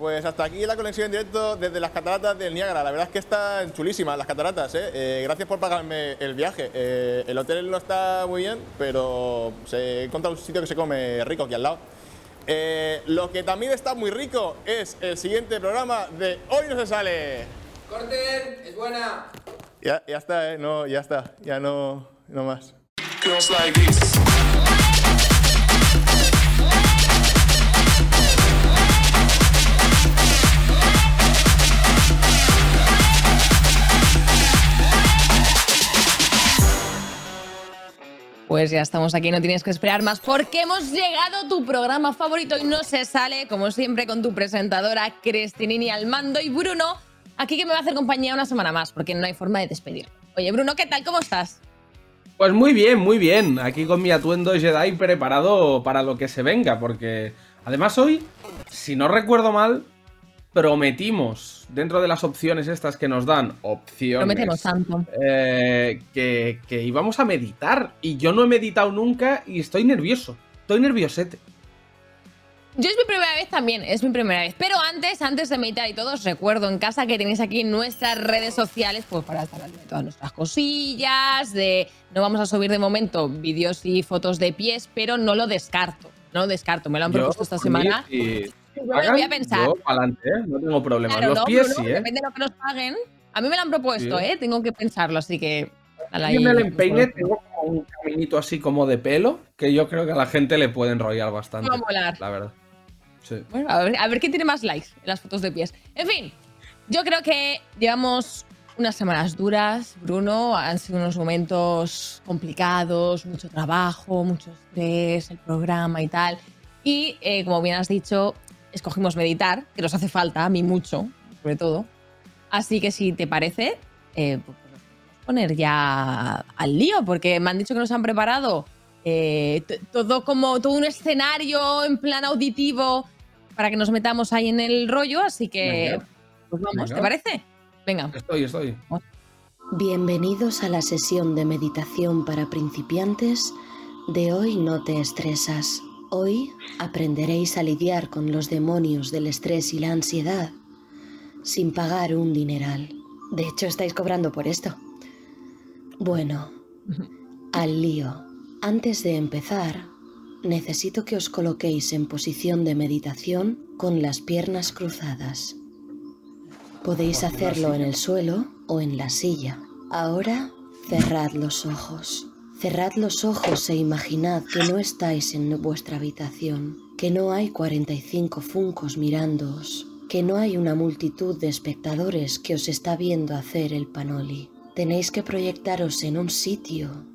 pues hasta aquí la conexión en directo desde las cataratas del Niágara. La verdad es que están chulísimas las cataratas, ¿eh? Eh, gracias por pagarme el viaje. Eh, el hotel no está muy bien, pero se he encontrado un sitio que se come rico aquí al lado. Eh, lo que también está muy rico es el siguiente programa de Hoy no se sale. Corten, es buena. Ya, ya está, ¿eh? No, ya está. Ya no, no más. Pues ya estamos aquí, no tienes que esperar más porque hemos llegado a tu programa favorito y no se sale, como siempre, con tu presentadora Cristinini al mando y Bruno, aquí que me va a hacer compañía una semana más porque no hay forma de despedir. Oye, Bruno, ¿qué tal? ¿Cómo estás? Pues muy bien, muy bien. Aquí con mi atuendo Jedi preparado para lo que se venga, porque además hoy, si no recuerdo mal, prometimos dentro de las opciones estas que nos dan, opciones, Prometemos tanto. eh, que, que íbamos a meditar. Y yo no he meditado nunca y estoy nervioso. Estoy nerviosete. Yo es mi primera vez también, es mi primera vez. Pero antes, antes de meditar y todo, os recuerdo en casa que tenéis aquí nuestras redes sociales pues para estar al día de todas nuestras cosillas, de no vamos a subir de momento vídeos y fotos de pies, pero no lo descarto, no lo descarto, me lo han Yo, propuesto esta semana. Yo me lo voy a pensar. Yo pa'lante, ¿eh? No tengo problema. Claro, Los no, pies Bruno, sí, ¿eh? depende de lo que nos paguen. A mí me lo han propuesto, Sí. ¿eh? Tengo que pensarlo, así que... Yo el pues, empeine tengo como un caminito así como de pelo que yo creo que a la gente le puede enrollar bastante. Va a molar. La verdad. Sí. Bueno, a ver, a ver quién tiene más likes en las fotos de pies. En fin, yo creo que llevamos unas semanas duras, Bruno. Han sido unos momentos complicados, mucho trabajo, mucho estrés, el programa y tal. Y eh, como bien has dicho, escogimos meditar, que nos hace falta, a mí mucho, sobre todo. Así que si te parece, eh, pues nos podemos poner ya al lío, porque me han dicho que nos han preparado eh, todo como todo un escenario en plan auditivo para que nos metamos ahí en el rollo, así que Venga. pues vamos, Venga. ¿te parece? Venga. Estoy, estoy. Bienvenidos a la sesión de meditación para principiantes de Hoy no te estresas. Hoy aprenderéis a lidiar con los demonios del estrés y la ansiedad sin pagar un dineral. De hecho, estáis cobrando por esto. Bueno, al lío. Antes de empezar, necesito que os coloquéis en posición de meditación con las piernas cruzadas. Podéis hacerlo en el suelo o en la silla. Ahora cerrad los ojos. Cerrad los ojos e imaginad que no estáis en vuestra habitación, que no hay 45 funcos mirándoos, que no hay una multitud de espectadores que os está viendo hacer el panoli. Tenéis que proyectaros en un sitio,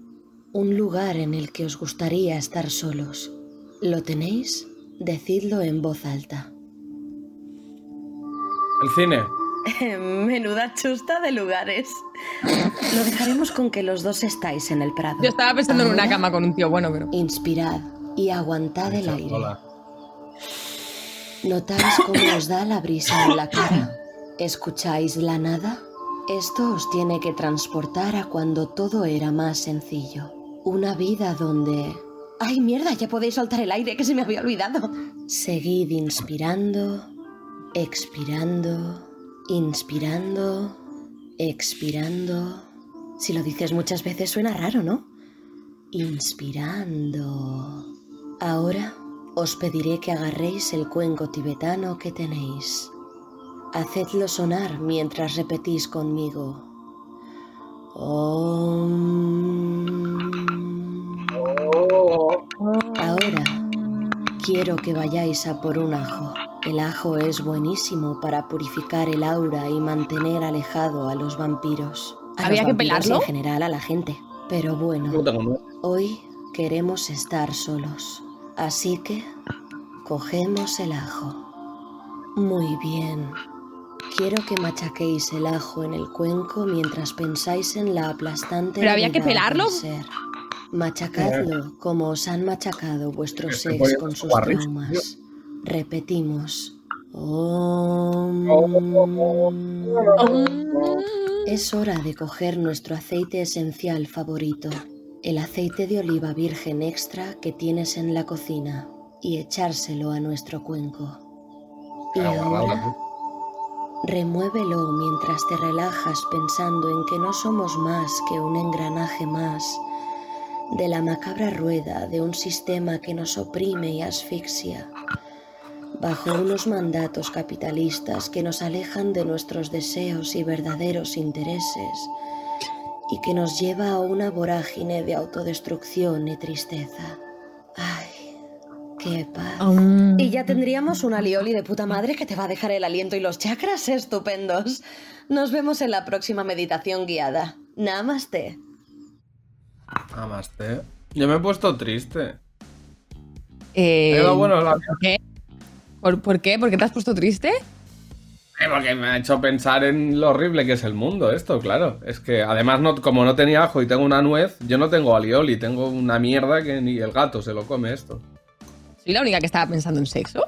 un lugar en el que os gustaría estar solos. ¿Lo tenéis? Decidlo en voz alta. El cine. Menuda chusta de lugares. Lo dejaremos con que los dos estáis en el prado. Yo estaba pensando en una Ahora, cama con un tío bueno, pero... Inspirad y aguantad el aire. Hola. ¿Notáis cómo os da la brisa en la cara? ¿Escucháis la nada? Esto os tiene que transportar a cuando todo era más sencillo. Una vida donde... ¡Ay, mierda! Ya podéis soltar el aire que se me había olvidado. Seguid inspirando, expirando, inspirando, expirando. Si lo dices muchas veces suena raro, ¿no? Inspirando. Ahora os pediré que agarréis el cuenco tibetano que tenéis. Hacedlo sonar mientras repetís conmigo. Om. Ahora quiero que vayáis a por un ajo. El ajo es buenísimo para purificar el aura y mantener alejado a los vampiros. A ¿Había los que vampiros pelarlo? En general a la gente. Pero bueno. Hoy queremos estar solos, así que cogemos el ajo. Muy bien. Quiero que machaquéis el ajo en el cuenco mientras pensáis en la aplastante. ¿Pero había que pelarlo? ser. Machacadlo como os han machacado vuestros Se ex pone con sus traumas. Repetimos. Om. Es hora de coger nuestro aceite esencial favorito, el aceite de oliva virgen extra que tienes en la cocina, y echárselo a nuestro cuenco. Y ahora remuévelo mientras te relajas pensando en que no somos más que un engranaje más de la macabra rueda de un sistema que nos oprime y asfixia, bajo unos mandatos capitalistas que nos alejan de nuestros deseos y verdaderos intereses y que nos lleva a una vorágine de autodestrucción y tristeza. Ay, qué paz. Um, Y ya tendríamos una lioli de puta madre que te va a dejar el aliento y los chakras estupendos. Nos vemos en la próxima meditación guiada. Namaste. Namaste. Yo me he puesto triste. eh, Pero bueno, la- ¿por, qué? ¿Por, por qué? ¿Por qué te has puesto triste? Eh, Porque me ha hecho pensar en lo horrible que es el mundo esto, claro. Es que además, no, como no tenía ajo y tengo una nuez, yo no tengo alioli, tengo una mierda que ni el gato se lo come esto. ¿Soy la única que estaba pensando en sexo?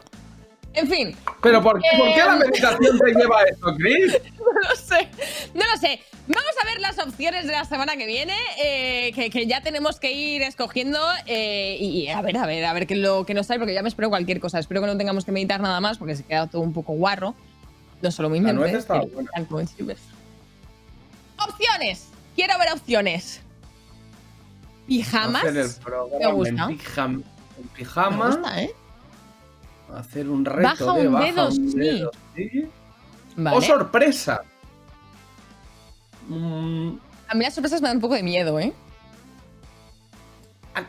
En fin, Pero ¿por, qué- ¿por qué la Em. meditación te lleva a esto, Chris? no lo sé. No lo sé. Vamos a ver las opciones de la semana que viene, eh, que, que ya tenemos que ir escogiendo. eh, y a ver, a ver, a ver qué lo que nos trae, porque ya me espero cualquier cosa. Espero que no tengamos que meditar nada más, porque se queda todo un poco guarro. No solo mi La mente. nuez está. Opciones. Quiero ver opciones. Pijamas. Hacer el Me gusta. en, pijam- en Me gusta, ¿eh? Hacer un reto Baja de un baja dedo, un sí. dedo, sí. Vale. ¡Oh, sorpresa! Mm, A mí las sorpresas me dan un poco de miedo, ¿eh?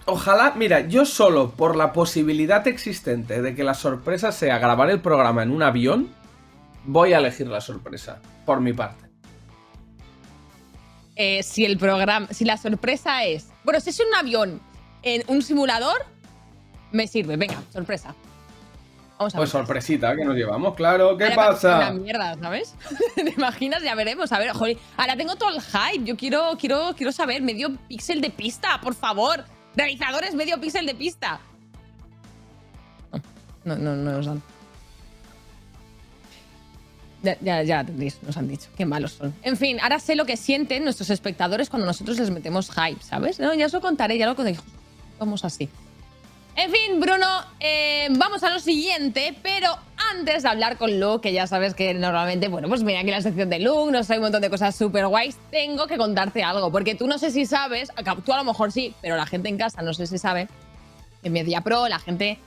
Ojalá, mira, yo solo por la posibilidad existente de que la sorpresa sea grabar el programa en un avión, voy a elegir la sorpresa, por mi parte. Eh, si el programa, si la sorpresa es, bueno, si es un avión en un simulador, me sirve. Venga, sorpresa. Vamos a Pues ver. sorpresita que nos llevamos, claro. ¿Qué Ahora pasa? Una mierda, ¿sabes? ¿Te imaginas? Ya veremos. A ver, joder, ahora tengo todo el hype. Yo quiero, quiero, quiero saber medio píxel de pista, por favor. Realizadores, medio píxel de pista. No, no, no nos dan. Ya, ya, nos han dicho. Qué malos son. En fin, ahora sé lo que sienten nuestros espectadores cuando nosotros les metemos hype, ¿sabes? No, ya os lo contaré, ya lo contaré. Vamos así. En fin, Bruno, eh, vamos a lo siguiente, pero antes de hablar con Luke, que ya sabes que normalmente, bueno, pues mira aquí la sección de Luke, nos trae un montón de cosas súper guays, tengo que contarte algo, porque tú no sé si sabes, tú a lo mejor sí, pero la gente en casa no sé si sabe, en Media Pro, la gente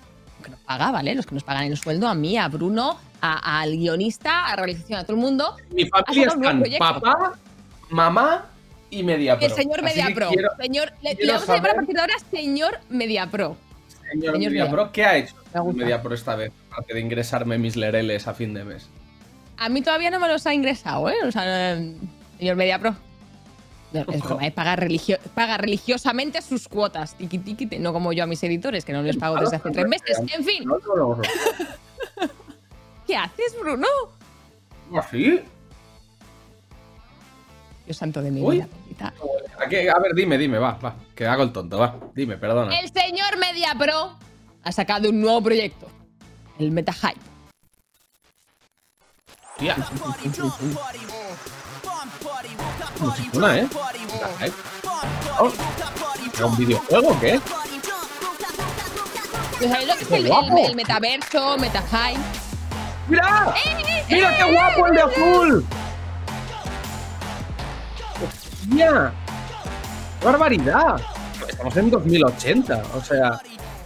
que nos paga, ¿vale? Los que nos pagan el sueldo, a mí, a Bruno, a- al guionista, a realización, a todo el mundo, Mi familia están papá, mamá y media pro. el señor Media Pro. quiero- señor, le, quiero le vamos a llamar a partir de ahora señor Media Pro. Señor, señor Media Media. Pro, ¿qué ha hecho Me gusta. Media Pro esta vez? Aparte de ingresarme mis lereles a fin de mes. A mí todavía no me los ha ingresado, ¿eh? O sea, señor Media Pro. No, Es broma, ¿eh? paga, religio- paga religiosamente sus cuotas. Tiki, tiki, ti- no como yo a mis editores, que no les pago desde hace tres meses. En fin. ¿qué haces, Bruno? ¿Así? Dios santo de mi Uy. vida. ¿A, qué? a ver, dime, dime, va, va. Que hago el tonto, va. Dime, perdona. El señor Media Pro ha sacado un nuevo proyecto. El Meta Hype. Tía. Una, ¿eh? Ay. Oh, ¿era un videojuego o qué? ¿Sabéis lo que es el, el- el metaverso, Meta Hype? ¡Mira! ¡Eh, ¡Mira qué guapo el de azul! ¡Hostia! ¡Qué barbaridad! Estamos en 2080, o sea,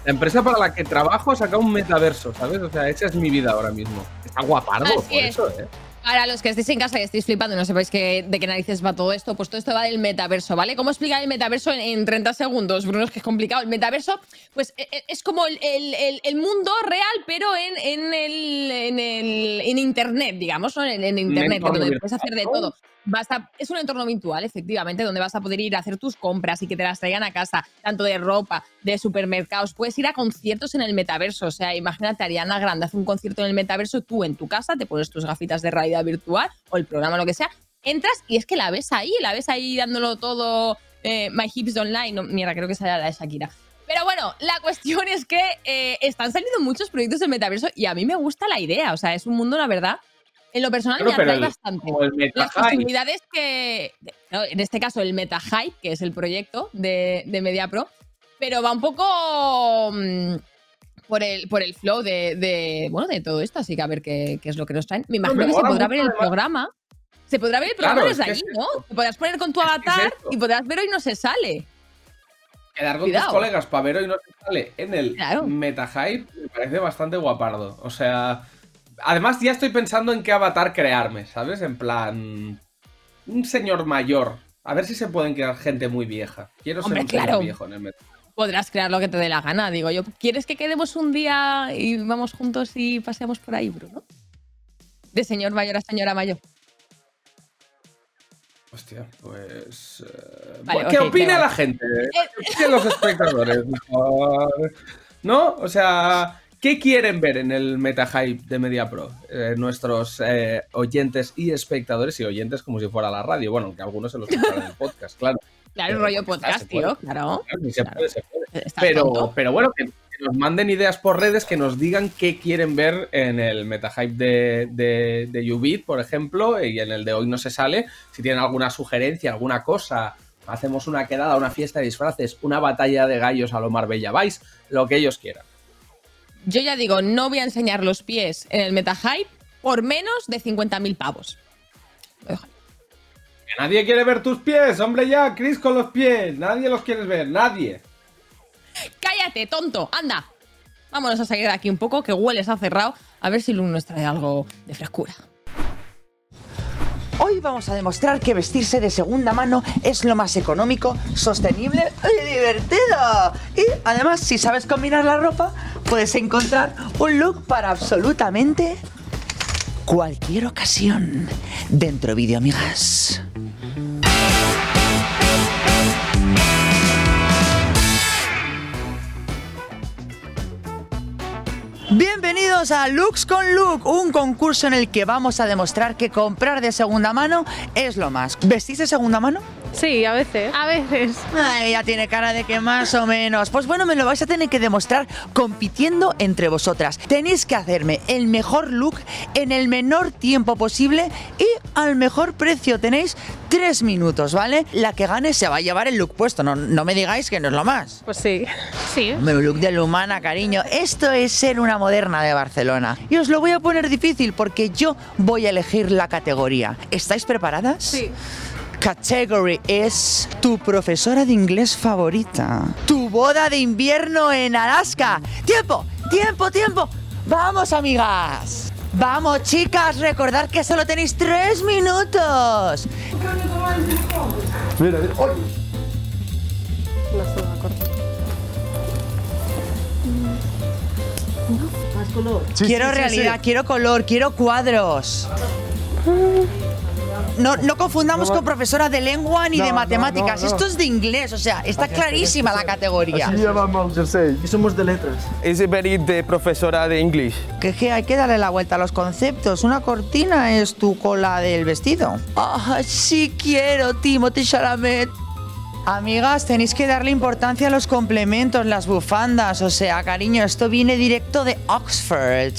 la empresa para la que trabajo ha sacado un metaverso, ¿sabes? O sea, esa es mi vida ahora mismo. Está guapardo Así por es. eso, ¿eh? Para los que estéis en casa y estéis flipando y no sepáis de qué narices va todo esto, pues todo esto va del metaverso, ¿vale? ¿Cómo explicar el metaverso en, en 30 segundos? Bruno, es que es complicado. El metaverso, pues e- e- es como el, el- el- el mundo real, pero en, en el, en, el- en Internet, digamos, ¿no? En, Internet, donde puedes hacer de todo. Es un entorno virtual, efectivamente, donde vas a poder ir a hacer tus compras y que te las traigan a casa, tanto de ropa, de supermercados. Puedes ir a conciertos en el metaverso. O sea, imagínate, Ariana Grande hace un concierto en el metaverso, tú en tu casa te pones tus gafitas de realidad virtual o el programa, lo que sea, entras y es que la ves ahí, la ves ahí dándolo todo. eh, My Hips Online, no, mierda, creo que esa era la de Shakira. Pero bueno, la cuestión es que eh, están saliendo muchos proyectos del metaverso y a mí me gusta la idea. O sea, es un mundo, la verdad. En lo personal me atrae bastante el las posibilidades que. no, en este caso, el Meta Hype, que es el proyecto de, de Media Pro, pero va un poco. mm, por el, por el flow de, de, bueno, de todo esto, así que a ver qué, qué es lo que nos traen. Me imagino me que se podrá ver el programa. Se podrá ver el programa es desde que allí, es ¿no? Te podrás poner con tu Es es avatar y podrás ver hoy no se sale. Quedar con Cuidado. tus colegas para ver hoy no se sale en el Claro. MetaHype me parece bastante guapardo. O sea, además ya estoy pensando en qué avatar crearme, ¿sabes? En plan, un señor mayor. A ver si se pueden quedar gente muy vieja. Quiero ser un señor claro. viejo en el Meta. Podrás crear lo que te dé la gana, digo yo. ¿Quieres que quedemos un día y vamos juntos y paseamos por ahí, Bruno? De señor mayor a señora mayor. Hostia, pues. eh, Vale, ¿Qué opina la gente? ¿Qué opinan los espectadores? ¿No? O sea, ¿qué quieren ver en el MetaHype de MediaPro? Eh, nuestros eh, oyentes y espectadores, y oyentes como si fuera la radio. Bueno, que algunos se los escuchan en el podcast, claro. Claro, el rollo podcast, tío, claro. Estás Pero, bueno, que, que nos manden ideas por redes, que nos digan qué quieren ver en el MetaHype de, de, de Ubit, por ejemplo, y en el de hoy no se sale. Si tienen alguna sugerencia, alguna cosa, hacemos una quedada, una fiesta de disfraces, una batalla de gallos a lo Marbella Vice, lo que ellos quieran. Yo ya digo, no voy a enseñar los pies en el MetaHype por menos de 50.000 pavos. Que nadie quiere ver tus pies, hombre ya, Chris con los pies, nadie los quiere ver, nadie. ¡Cállate, tonto! ¡Anda! Vámonos a salir de aquí un poco, que hueles a cerrado. A ver si Lu nos trae algo de frescura. Hoy vamos a demostrar que vestirse de segunda mano es lo más económico, sostenible y divertido. Y además, si sabes combinar la ropa, puedes encontrar un look para absolutamente cualquier ocasión. Dentro vídeo, amigas. A Looks con Look, un concurso en el que vamos a demostrar que comprar de segunda mano es lo más. ¿Vestís de segunda mano? Sí, a veces. A veces. Ay, ya tiene cara de que más o menos. Pues bueno, me lo vais a tener que demostrar compitiendo entre vosotras. Tenéis que hacerme el mejor look en el menor tiempo posible y al mejor precio. Tenéis tres minutos, ¿vale? La que gane se va a llevar el look puesto. No, no me digáis que no es lo más. Pues sí. Sí. Un look de lumana, cariño. Esto es ser una moderna de Barcelona. Y os lo voy a poner difícil porque yo voy a elegir la categoría. ¿Estáis preparadas? Sí. Category es tu profesora de inglés favorita. Tu boda de invierno en Alaska. ¡Tiempo! ¡Tiempo! ¡Tiempo! ¡Vamos, amigas! Vamos, chicas, recordad que solo tenéis tres minutos. Quiero realidad, quiero color, quiero cuadros. No, no confundamos con profesora de lengua ni de matemáticas. Esto es de inglés, o sea, está clarísima la categoría. Somos de letras. Es very de profesora de English. Que que hay que darle la vuelta a los conceptos. Una cortina es tu cola del vestido. Ah, sí quiero, Timothy Chalamet. Amigas, tenéis que darle importancia a los complementos, las bufandas. O sea, cariño, esto viene directo de Oxford.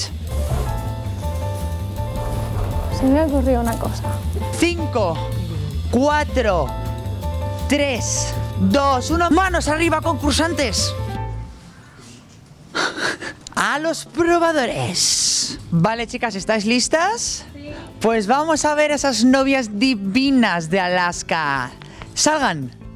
Se me ha ocurrido una cosa. 5, 4, 3, 2, 1. ¡Manos arriba, concursantes! A los probadores. Vale, chicas, ¿estáis listas? Pues vamos a ver esas novias divinas de Alaska. Salgan.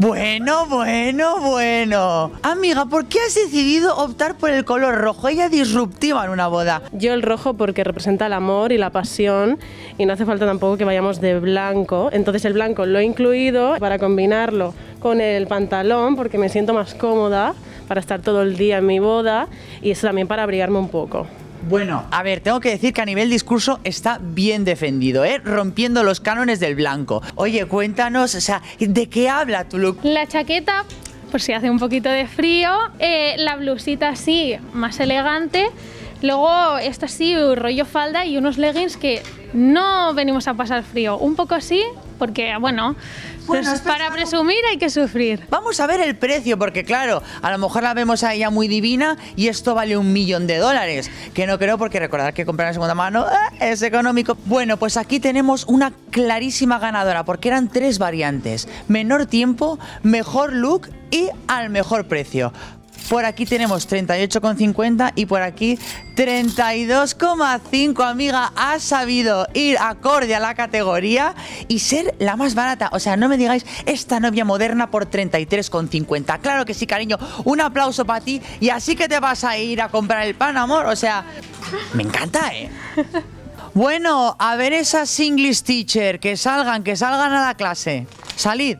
Bueno, bueno, bueno. Amiga, ¿por qué has decidido optar por el color rojo? Ella disruptiva en una boda. Yo el rojo porque representa el amor y la pasión y no hace falta tampoco que vayamos de blanco. Entonces el blanco lo he incluido para combinarlo con el pantalón porque me siento más cómoda para estar todo el día en mi boda y eso también para abrigarme un poco. Bueno, a ver, tengo que decir que a nivel discurso está bien defendido, ¿eh? Rompiendo los cánones del blanco. Oye, cuéntanos, o sea, ¿de qué habla tu look? La chaqueta, por si hace un poquito de frío. eh, la blusita así, más elegante. Luego esto así, rollo falda y unos leggings que no venimos a pasar frío. Un poco así, porque bueno, Bueno, pues para presumir hay que sufrir. Vamos a ver el precio, porque claro, a lo mejor la vemos a ella muy divina y esto vale un millón de dólares. Que no creo, porque recordar que comprar en segunda mano eh, es económico. Bueno, pues aquí tenemos una clarísima ganadora, porque eran tres variantes: menor tiempo, mejor look y al mejor precio. Por aquí tenemos 38,50 y por aquí 32,5. Amiga, has sabido ir acorde a la categoría y ser la más barata. O sea, no me digáis esta novia moderna por 33,50. Claro que sí, cariño. Un aplauso para ti y así que te vas a ir a comprar el pan, amor. O sea, me encanta, ¿eh? Bueno, a ver esas English teacher, que salgan, que salgan a la clase. Salid.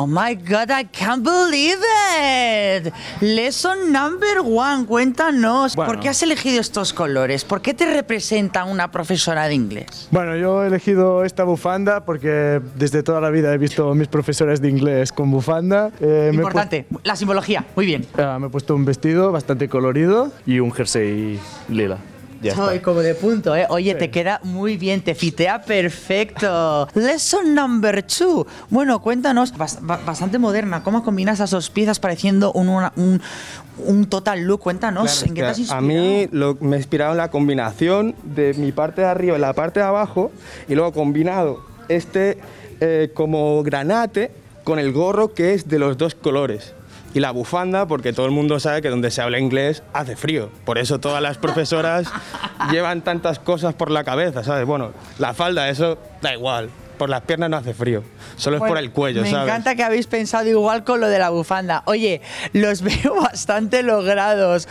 Oh my god, I can't believe it. Lesson number one, cuéntanos. Bueno. ¿Por qué has elegido estos colores? ¿Por qué te representa una profesora de inglés? Bueno, yo he elegido esta bufanda porque desde toda la vida he visto a mis profesores de inglés con bufanda. Eh, Importante, la simbología. Muy bien. ah, me he puesto un vestido bastante colorido y un jersey lila. Ya está. Como de punto, ¿eh? Oye, te queda muy bien, te fitea perfecto. Lesson number two. Bueno, cuéntanos, bas- ba- bastante moderna, ¿cómo combinas esas dos piezas pareciendo un, una- un, un total look? Cuéntanos, ¿en qué te has Hostia, a inspirado? mí lo, me ha inspirado en la combinación de mi parte de arriba y la parte de abajo y luego combinado este eh, como granate con el gorro que es de los dos colores. Y la bufanda, porque todo el mundo sabe que donde se habla inglés hace frío. Por eso todas las profesoras llevan tantas cosas por la cabeza, ¿sabes? Bueno, la falda, eso da igual. Por las piernas no hace frío. Solo es por el cuello, me ¿sabes? encanta que habéis pensado igual con lo de la bufanda. Oye, los veo bastante logrados.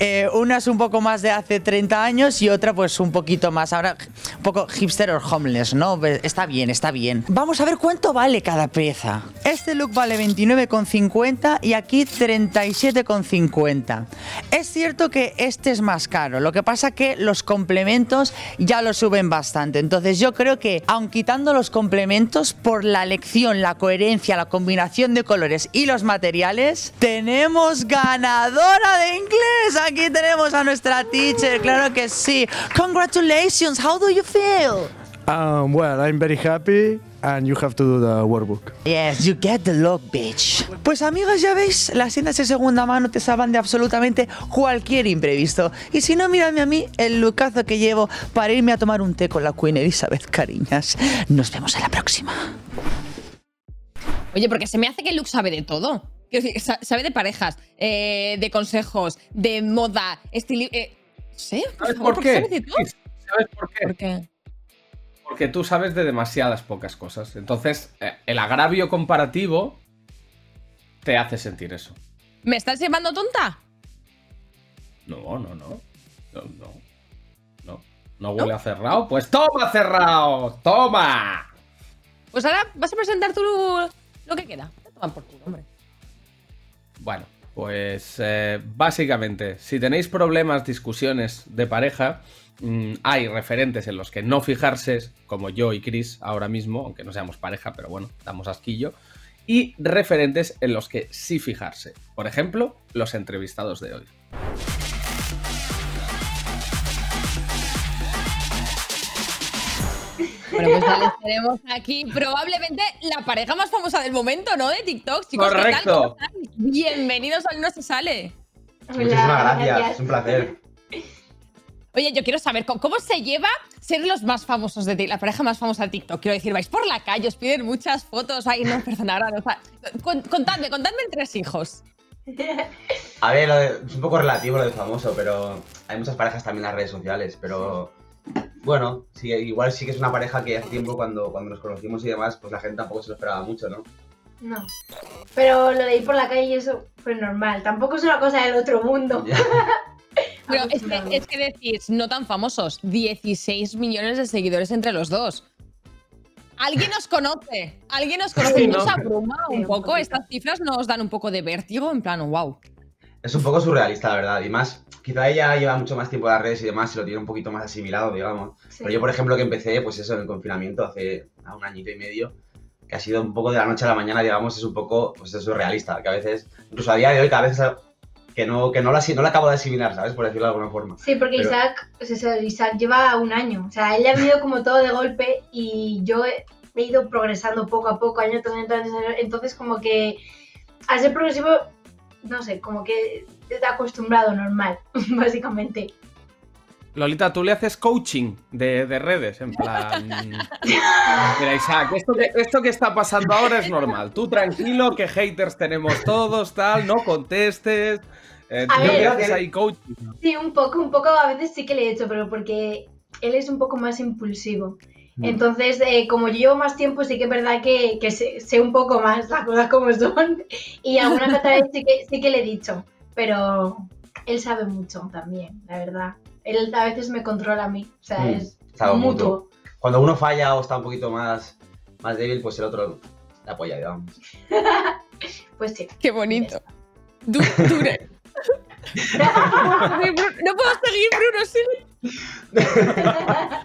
Eh, una es un poco más de hace 30 años y otra pues un poquito más. Ahora, un poco hipster or homeless, ¿no? Está bien, está bien. Vamos a ver cuánto vale cada pieza. Este look vale 29,50 y aquí 37,50. Es cierto que este es más caro. Lo que pasa que los complementos ya lo suben bastante. Entonces yo creo que, aun quitando los complementos, por la elección, la coherencia, la combinación de colores y los materiales, tenemos ganadora de inglés. Aquí tenemos a nuestra teacher, claro que sí. Congratulations, how do you feel? Um, well, I'm very happy and you have to do the workbook. Yes, you get the look, bitch. Pues amigas, ya veis, las tiendas de segunda mano te salvan de absolutamente cualquier imprevisto. Y si no, mírame a mí el lookazo que llevo para irme a tomar un té con la Queen Elizabeth, cariñas. Nos vemos en la próxima. Oye, porque se me hace que Luke sabe de todo. Quiero decir, sa- sabe de parejas, eh, de consejos, de moda, estilo. Eh, por ¿Sabes por porque qué? sabe de todo. Sí, ¿Sabes por qué? ¿Por qué? Porque tú sabes de demasiadas pocas cosas. Entonces, eh, el agravio comparativo te hace sentir eso. ¿Me estás llevando tonta? No, no, no. No, no. No, no huele a cerrado. Pues toma cerrado. Toma. Pues ahora vas a presentar tú lo, lo que queda. Te toman por culo, hombre. Bueno, pues eh, básicamente, si tenéis problemas, discusiones de pareja, mm, hay referentes en los que no fijarse, como yo y Chris ahora mismo, aunque no seamos pareja, pero bueno, damos asquillo, y referentes en los que sí fijarse. Por ejemplo, los entrevistados de hoy. Bueno, pues ya les tenemos aquí probablemente la pareja más famosa del momento, ¿no? De TikTok, chicos. ¿qué tal? Correcto. Bienvenidos al No Se Sale. Muchísimas gracias, es un placer. Oye, yo quiero saber ¿cómo, se lleva ser los más famosos de TikTok, la pareja más famosa de TikTok. Quiero decir, vais por la calle, os piden muchas fotos. Ay, no, perdona, ahora no. o sea, con- Contadme, contadme en tres hijos. A ver, lo de- es un poco relativo lo de famoso, pero hay muchas parejas también en las redes sociales, pero bueno, sí, igual sí que es una pareja que hace tiempo cuando, cuando nos conocimos y demás, pues la gente tampoco se lo esperaba mucho, ¿no? No. Pero lo de ir por la calle y eso fue normal. Tampoco es una cosa del otro mundo. Pero es que, es que decís, no tan famosos, 16 millones de seguidores entre los dos. ¿Alguien os conoce? ¿Alguien os conoce? Sí, ¿Nos ¿no? abruma un poco? Estas cifras nos dan un poco de vértigo, en plan, wow. Es un poco surrealista, la verdad, y más, quizá ella lleva mucho más tiempo en las redes y demás y lo tiene un poquito más asimilado, digamos. Sí. Pero yo, por ejemplo, que empecé, pues eso, en el confinamiento hace un añito y medio, que ha sido un poco de la noche a la mañana, digamos, es un poco, pues es surrealista, que a veces, incluso a día de hoy, cada vez que no, que no la, no la acabo de asimilar, ¿sabes? Por decirlo de alguna forma. Sí, porque Pero- Isaac, pues eso, Isaac lleva un año. O sea, él le ha venido como todo de golpe y yo he, he ido progresando poco a poco, año tras año tras año. Entonces, como que al ser progresivo, no sé, como que te acostumbrado normal, básicamente. Lolita, tú le haces coaching de, de redes, en plan. Mira, Isaac, esto que, esto que está pasando ahora es normal. Tú tranquilo, que haters tenemos todos, tal, no contestes. Eh, A tú ver, le haces ahí coaching. Sí, un poco, un poco a veces sí que le he hecho, pero porque él es un poco más impulsivo. Mm. Entonces, eh, como yo llevo más tiempo, sí que es verdad que, que sé, sé un poco más las cosas como son. Y alguna otra vez sí que, sí que le he dicho, pero él sabe mucho también, la verdad. Él a veces me controla a mí, o sea, Mm, es es algo mutuo. Cuando uno falla o está un poquito más, más débil, pues el otro le apoya, digamos. Pues sí. Qué bonito. Du- dure. no puedo seguir, Bruno, sigue.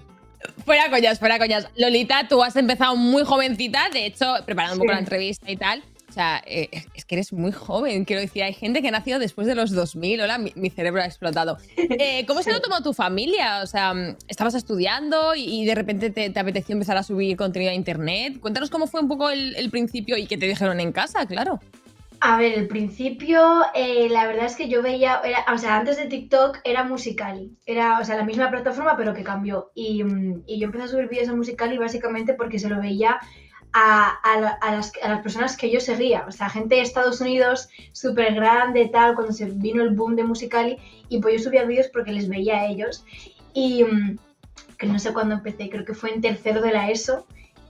Fuera coñas, fuera coñas. Lolita, tú has empezado muy jovencita, de hecho, preparando un poco Sí. la entrevista y tal. O sea, eh, es que eres muy joven, quiero decir, hay gente que ha nacido después de los 2000, hola, mi, cerebro ha explotado. Eh, ¿Cómo se lo tomó tu familia? O sea, estabas estudiando y, de repente te, te apeteció empezar a subir contenido a internet. Cuéntanos cómo fue un poco el, principio y qué te dijeron en casa, claro. A ver, el principio, eh, la verdad es que yo veía, o sea, antes de TikTok era Musicali, era, o sea, la misma plataforma pero que cambió. Y, mm, yo empecé a subir vídeos a Musicali básicamente porque se lo veía a, a la- a las, a las personas que yo seguía, o sea, gente de Estados Unidos súper grande, tal, cuando se vino el boom de Musicali, y pues yo subía vídeos porque les veía a ellos. Y mm, que no sé cuándo empecé, creo que fue en tercero de la ESO.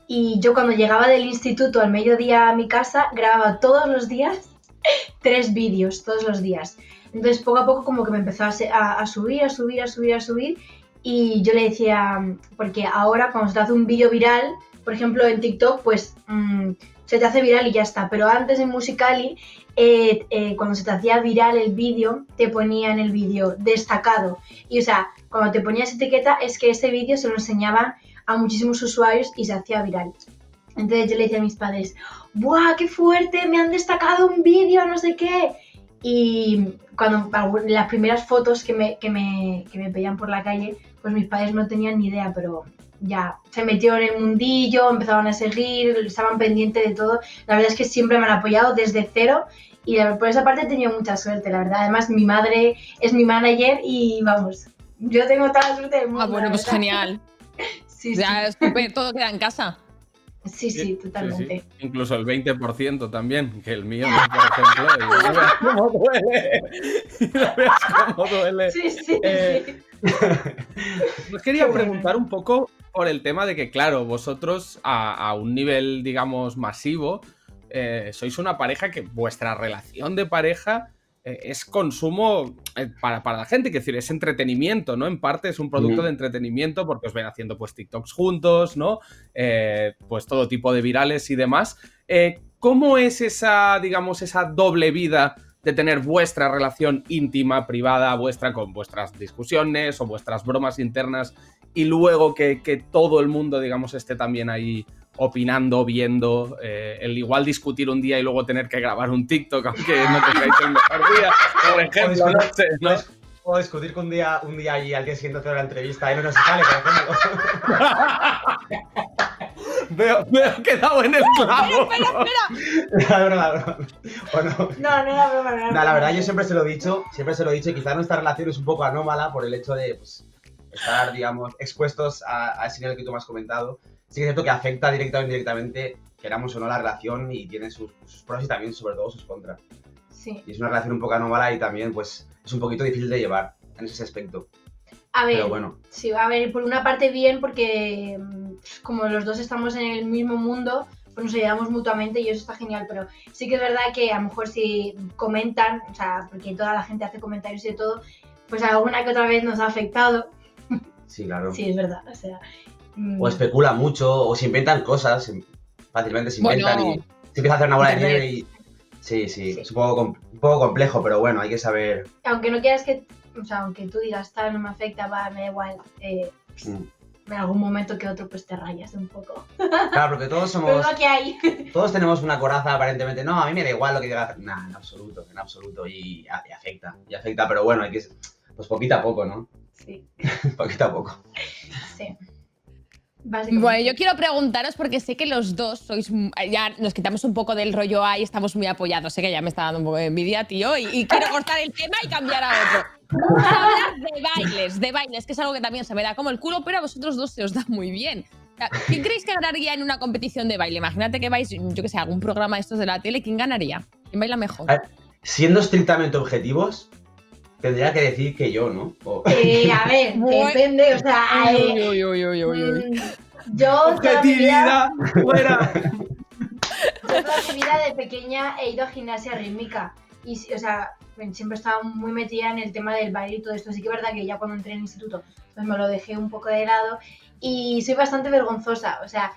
Y yo cuando llegaba del instituto al mediodía a mi casa, grababa todos los días tres vídeos, todos los días. Entonces poco a poco como que me empezó a, subir, a subir, a subir, a subir. Y yo le decía, porque ahora cuando se hace un vídeo viral, por ejemplo en TikTok, pues mm, se te hace viral y ya está. Pero antes en Musicali, eh, eh, cuando se te hacía viral el vídeo, te ponía en el vídeo destacado. Y o sea, cuando te ponías etiqueta es que ese vídeo se lo enseñaban a muchísimos usuarios y se hacía viral. Entonces yo le decía a mis padres, ¡buah, qué fuerte! Me han destacado un vídeo, no sé qué. Y cuando las primeras fotos que me, que, me, que me pedían por la calle, pues mis padres no tenían ni idea, pero ya se metieron en el mundillo, empezaban a seguir, estaban pendientes de todo. La verdad es que siempre me han apoyado desde cero y por esa parte he tenido mucha suerte, la verdad. Además, mi madre es mi manager y vamos, yo tengo toda la suerte del mundo. Ah, bueno, pues verdad. genial. Sí, Ya, súper, todo queda en casa. Sí, sí, Sí, totalmente. sí. Incluso el 20% también, que el mío, ¿no? por ejemplo. Y veas cómo duele. Y no veas cómo duele. Sí, sí, Eh, Os quería preguntar un poco por el tema de que, claro, vosotros a, a un nivel, digamos, masivo, eh, sois una pareja que vuestra relación de pareja eh, es consumo eh, para, para la gente, que decir, es entretenimiento, ¿no? En parte es un producto de entretenimiento porque os ven haciendo pues TikToks juntos, ¿no? Pues todo tipo de virales y demás. ¿Cómo es esa, digamos, esa doble vida de tener vuestra relación íntima, privada, vuestra, con vuestras discusiones o vuestras bromas internas y luego que, que todo el mundo, digamos, esté también ahí opinando, viendo, eh, el igual discutir un día y luego tener que grabar un TikTok, aunque no tengáis el mejor día, por ejemplo, no sé, ¿no? O discutir que un día, un día allí al día siguiente hacer la entrevista y no nos sale, por ejemplo. Veo, veo que he dado en el clavo. La verdad, la verdad. O no. No, no era broma, no era No, la broma. verdad yo siempre se lo he dicho, siempre se lo he dicho y quizás nuestra relación es un poco anómala por el hecho de pues, estar, digamos, expuestos a, a ese nivel que tú me has comentado. Sí que es cierto que afecta directa o indirectamente, queramos o no, la relación y tiene sus, sus pros y también, sobre todo, sus contras. Sí. Y es una relación un poco anómala y también, pues, es un poquito difícil de llevar en ese aspecto. A ver, Pero bueno. sí, a ver, por una parte bien porque mm, como los dos estamos en el mismo mundo, pues nos ayudamos mutuamente y eso está genial, pero sí que es verdad que a lo mejor si comentan, o sea, porque toda la gente hace comentarios y de todo, pues alguna que otra vez nos ha afectado. Sí, claro. Sí, es verdad, o sea... mm, O especula mucho, o se inventan cosas, se- fácilmente se Bueno, inventan y se empieza a hacer una bola de Internet. nieve y... Sí, sí, es un poco, un poco complejo, pero bueno, hay que saber... Aunque no quieras que, o sea, aunque tú digas, tal, no me afecta, va, me da igual, eh, mm. en algún momento que otro pues te rayas un poco. Claro, porque todos somos... lo que hay. Todos tenemos una coraza aparentemente. No, a mí me da igual lo que diga. Nah, en absoluto, en absoluto. Y, y afecta, y afecta, pero bueno, hay que. Pues poquito a poco, ¿no? Sí. poquito a poco. Sí. Bueno, yo quiero preguntaros porque sé que los dos sois. Ya nos quitamos un poco del rollo ahí, estamos muy apoyados. Sé que ya me está dando un poco de envidia, tío, y, y quiero cortar el tema y cambiar a otro. Vamos a hablar de bailes, de bailes, que es algo que también se me da como el culo, pero a vosotros dos se os da muy bien. ¿Quién creéis que ganaría en una competición de baile? Imagínate que vais, yo que sé, a algún programa de estos de la tele, ¿quién ganaría? ¿Quién baila mejor? A siendo estrictamente objetivos, tendría que decir que yo, ¿no? O- Eh, a ver, depende, o sea, eh, uy, uy, uy, uy, uy. mm, yo toda mi vida, Objetividad, fuera. yo toda mi vida de pequeña he ido a gimnasia rítmica y, o sea, siempre he estado muy metida en el tema del baile y todo esto. Así que es verdad que ya cuando entré en el instituto, pues me lo dejé un poco de lado y soy bastante vergonzosa, o sea,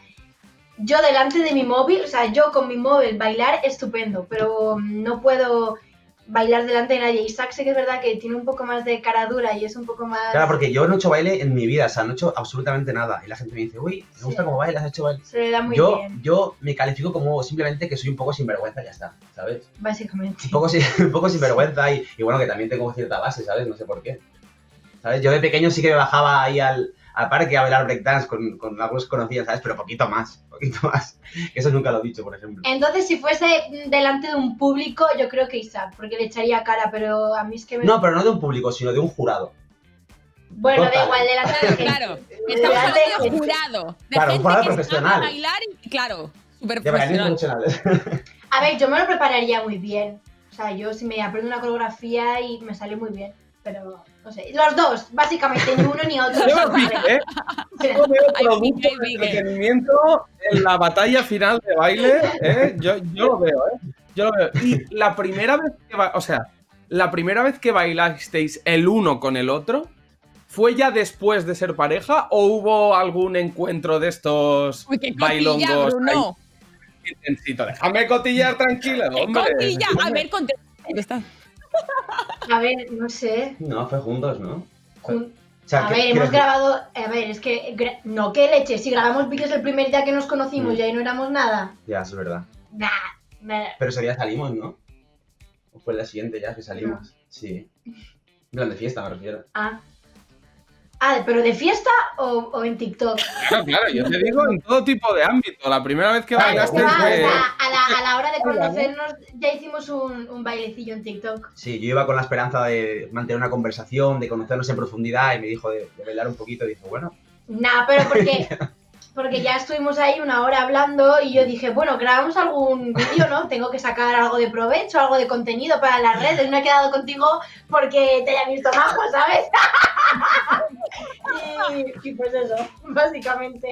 yo delante de mi móvil, o sea, yo con mi móvil bailar estupendo, pero mm, no puedo bailar delante de nadie. Isaac sé que es verdad que tiene un poco más de cara dura y es un poco más... Claro, porque yo no he hecho baile en mi vida, o sea, no he hecho absolutamente nada. Y la gente me dice, uy, me gusta cómo bailas, has hecho baile. Se le da muy yo, bien, yo me califico como simplemente que soy un poco sinvergüenza, ya está, ¿sabes? básicamente. Un poco, sin- un poco sinvergüenza y, y bueno, que también tengo cierta base, ¿sabes? No sé por qué. ¿Sabes? Yo de pequeño sí que me bajaba ahí al, al parque a bailar breakdance con, con algunos conocidos, ¿sabes? Pero poquito más, poquito más. Eso nunca lo he dicho, por ejemplo. Entonces, si fuese delante de un público, yo creo que Isaac, porque le echaría cara, pero a mí es que me... No, pero no de un público, sino de un jurado. bueno, da total. igual, delante de gente. Claro, estamos hablando de gente. jurado. De Claro, un gente jurado que profesional. sabe bailar y, claro, súper profesional. A ver, yo me lo prepararía muy bien. O sea, yo si me aprendo una coreografía y me sale muy bien. Pero, no sé. Los dos, básicamente, ni uno ni otro. Yo me pique, ¿eh? Yo veo producto de entretenimiento en la batalla final de baile, ¿eh? Yo, yo lo veo, ¿eh? Yo lo veo. Y la primera vez que o sea, la primera vez que bailasteis el uno con el otro, ¿fue ya después de ser pareja o hubo algún encuentro de estos Uy, qué bailongos ahí intensito? Déjame cotillar tranquilo, ¡Qué hombre. cotilla! A ver, contesta. A ver, no sé. No, fue juntos, ¿no? Jun- O sea, A ¿qué ver, hemos decir? grabado. A ver, es que. gra- No, qué leche. Si grabamos vídeos el primer día que nos conocimos Mm. y ahí no éramos nada. Ya, eso es verdad. Nah, nah. Pero ese día salimos, ¿no? ¿O fue día siguiente ya que salimos? Sí. En plan de fiesta, me refiero. Ah. Ah, ¿pero de fiesta o, o en TikTok? Claro, claro, yo te digo en todo tipo de ámbito. La primera vez que bailaste o fue... a, la, a la hora de conocernos ya hicimos un, un bailecillo en TikTok. Sí, yo iba con la esperanza de mantener una conversación, de conocernos en profundidad y me dijo de, de bailar un poquito y dijo, bueno, Nah, pero porque, porque ya estuvimos ahí una hora hablando y yo dije, bueno, grabamos algún vídeo, ¿no? Tengo que sacar algo de provecho, algo de contenido para las redes. No he quedado contigo porque te haya visto majo, ¿sabes? y, y pues eso, básicamente.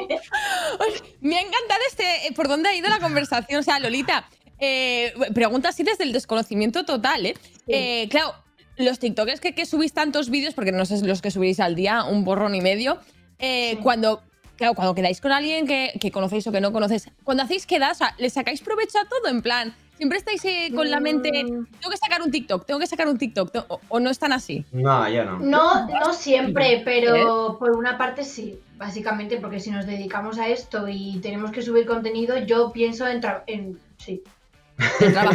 Me ha encantado este. eh, ¿Por dónde ha ido la conversación? O sea, Lolita, eh, pregunta así desde el desconocimiento total, ¿eh? Eh, claro, los TikTokers que, que subís tantos vídeos, porque no sé los que subís al día, un borrón y medio, eh, cuando. Claro, cuando quedáis con alguien que, que conocéis o que no conocéis, cuando hacéis quedas, o sea, ¿le sacáis provecho a todo? En plan, siempre estáis eh, con la mente, Mm. tengo que sacar un TikTok, tengo que sacar un TikTok, o, o no están así. no, ya no. No, no siempre, pero por una parte sí, básicamente, porque si nos dedicamos a esto y tenemos que subir contenido, yo pienso en, tra- en sí.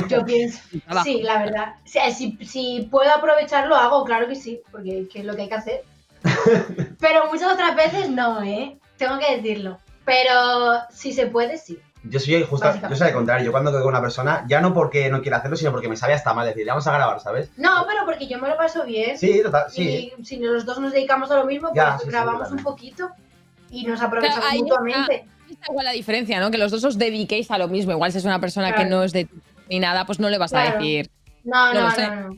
Yo pienso, sí, la verdad. O sea, si, si puedo aprovecharlo, hago, claro que sí, porque que es lo que hay que hacer. Pero muchas otras veces no, ¿eh? Tengo que decirlo. Pero si se puede, sí. Yo soy justo, yo soy al contrario, yo cuando quedo con una persona, ya no porque no quiera hacerlo, sino porque me sabe hasta mal decir, vamos a grabar, ¿sabes? No, pero porque yo me lo paso bien. Sí, total, sí. Y si los dos nos dedicamos a lo mismo, pues Ya, sí, sí, grabamos un poquito y nos aprovechamos ahí mutuamente. está- igual la diferencia, ¿no? Que los dos os dediquéis a lo mismo. Igual si es una persona que no es de ti ni nada, pues no le vas a decir. No, No no, no.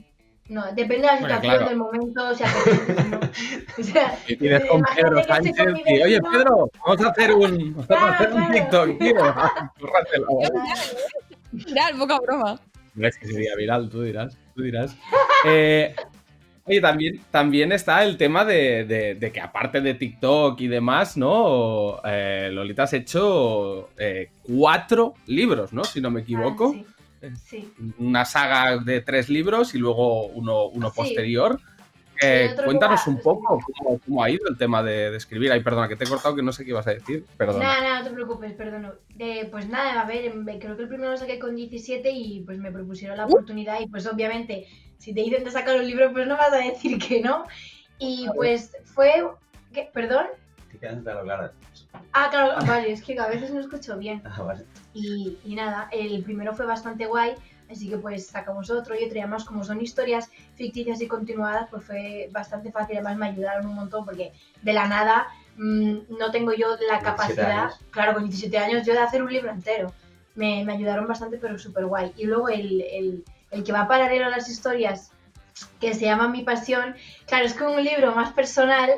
No, depende de la situación, claro. del momento, no. O sea, Y tienes con imagínate Pedro Sánchez con y, oye, vecino". Pedro, vamos a hacer un, vamos a hacer un claro. TikTok, tío. Mirar, poca broma. Es que sería viral, tú dirás, tú dirás. Eh, oye, también, también está el tema de, de- de que aparte de TikTok y demás, ¿no? Eh, Lolita has hecho eh, cuatro libros, ¿no? Si no me equivoco. Ah, Sí. Una saga de tres libros y luego uno, uno Sí. posterior. Eh, cuéntanos lugar, un poco cómo, cómo ha ido el tema de, de escribir. Ay, perdona, que te he cortado que no sé qué ibas a decir. Perdona. Nada, nada, no te preocupes, perdón. Eh, pues nada, a ver, creo que el primero lo saqué con 17 y pues me propusieron la oportunidad y pues obviamente si te dicen de sacar un libro pues no vas a decir que no. Y pues fue... ¿qué? ¿Perdón? Estoy quedando claro, claro. Ah, claro, vale, es que a veces no escucho bien. Ah, vale. Y, y nada, el primero fue bastante guay, así que pues sacamos otro y otro. Y además, como son historias ficticias y continuadas, pues fue bastante fácil. Además, me ayudaron un montón porque de la nada mm, no tengo yo la 17 capacidad, años. claro, con 17 años, yo de hacer un libro entero. Me, me ayudaron bastante, pero súper guay. Y luego el, el, el que va paralelo a las historias, que se llama Mi Pasión, claro, es como un libro más personal,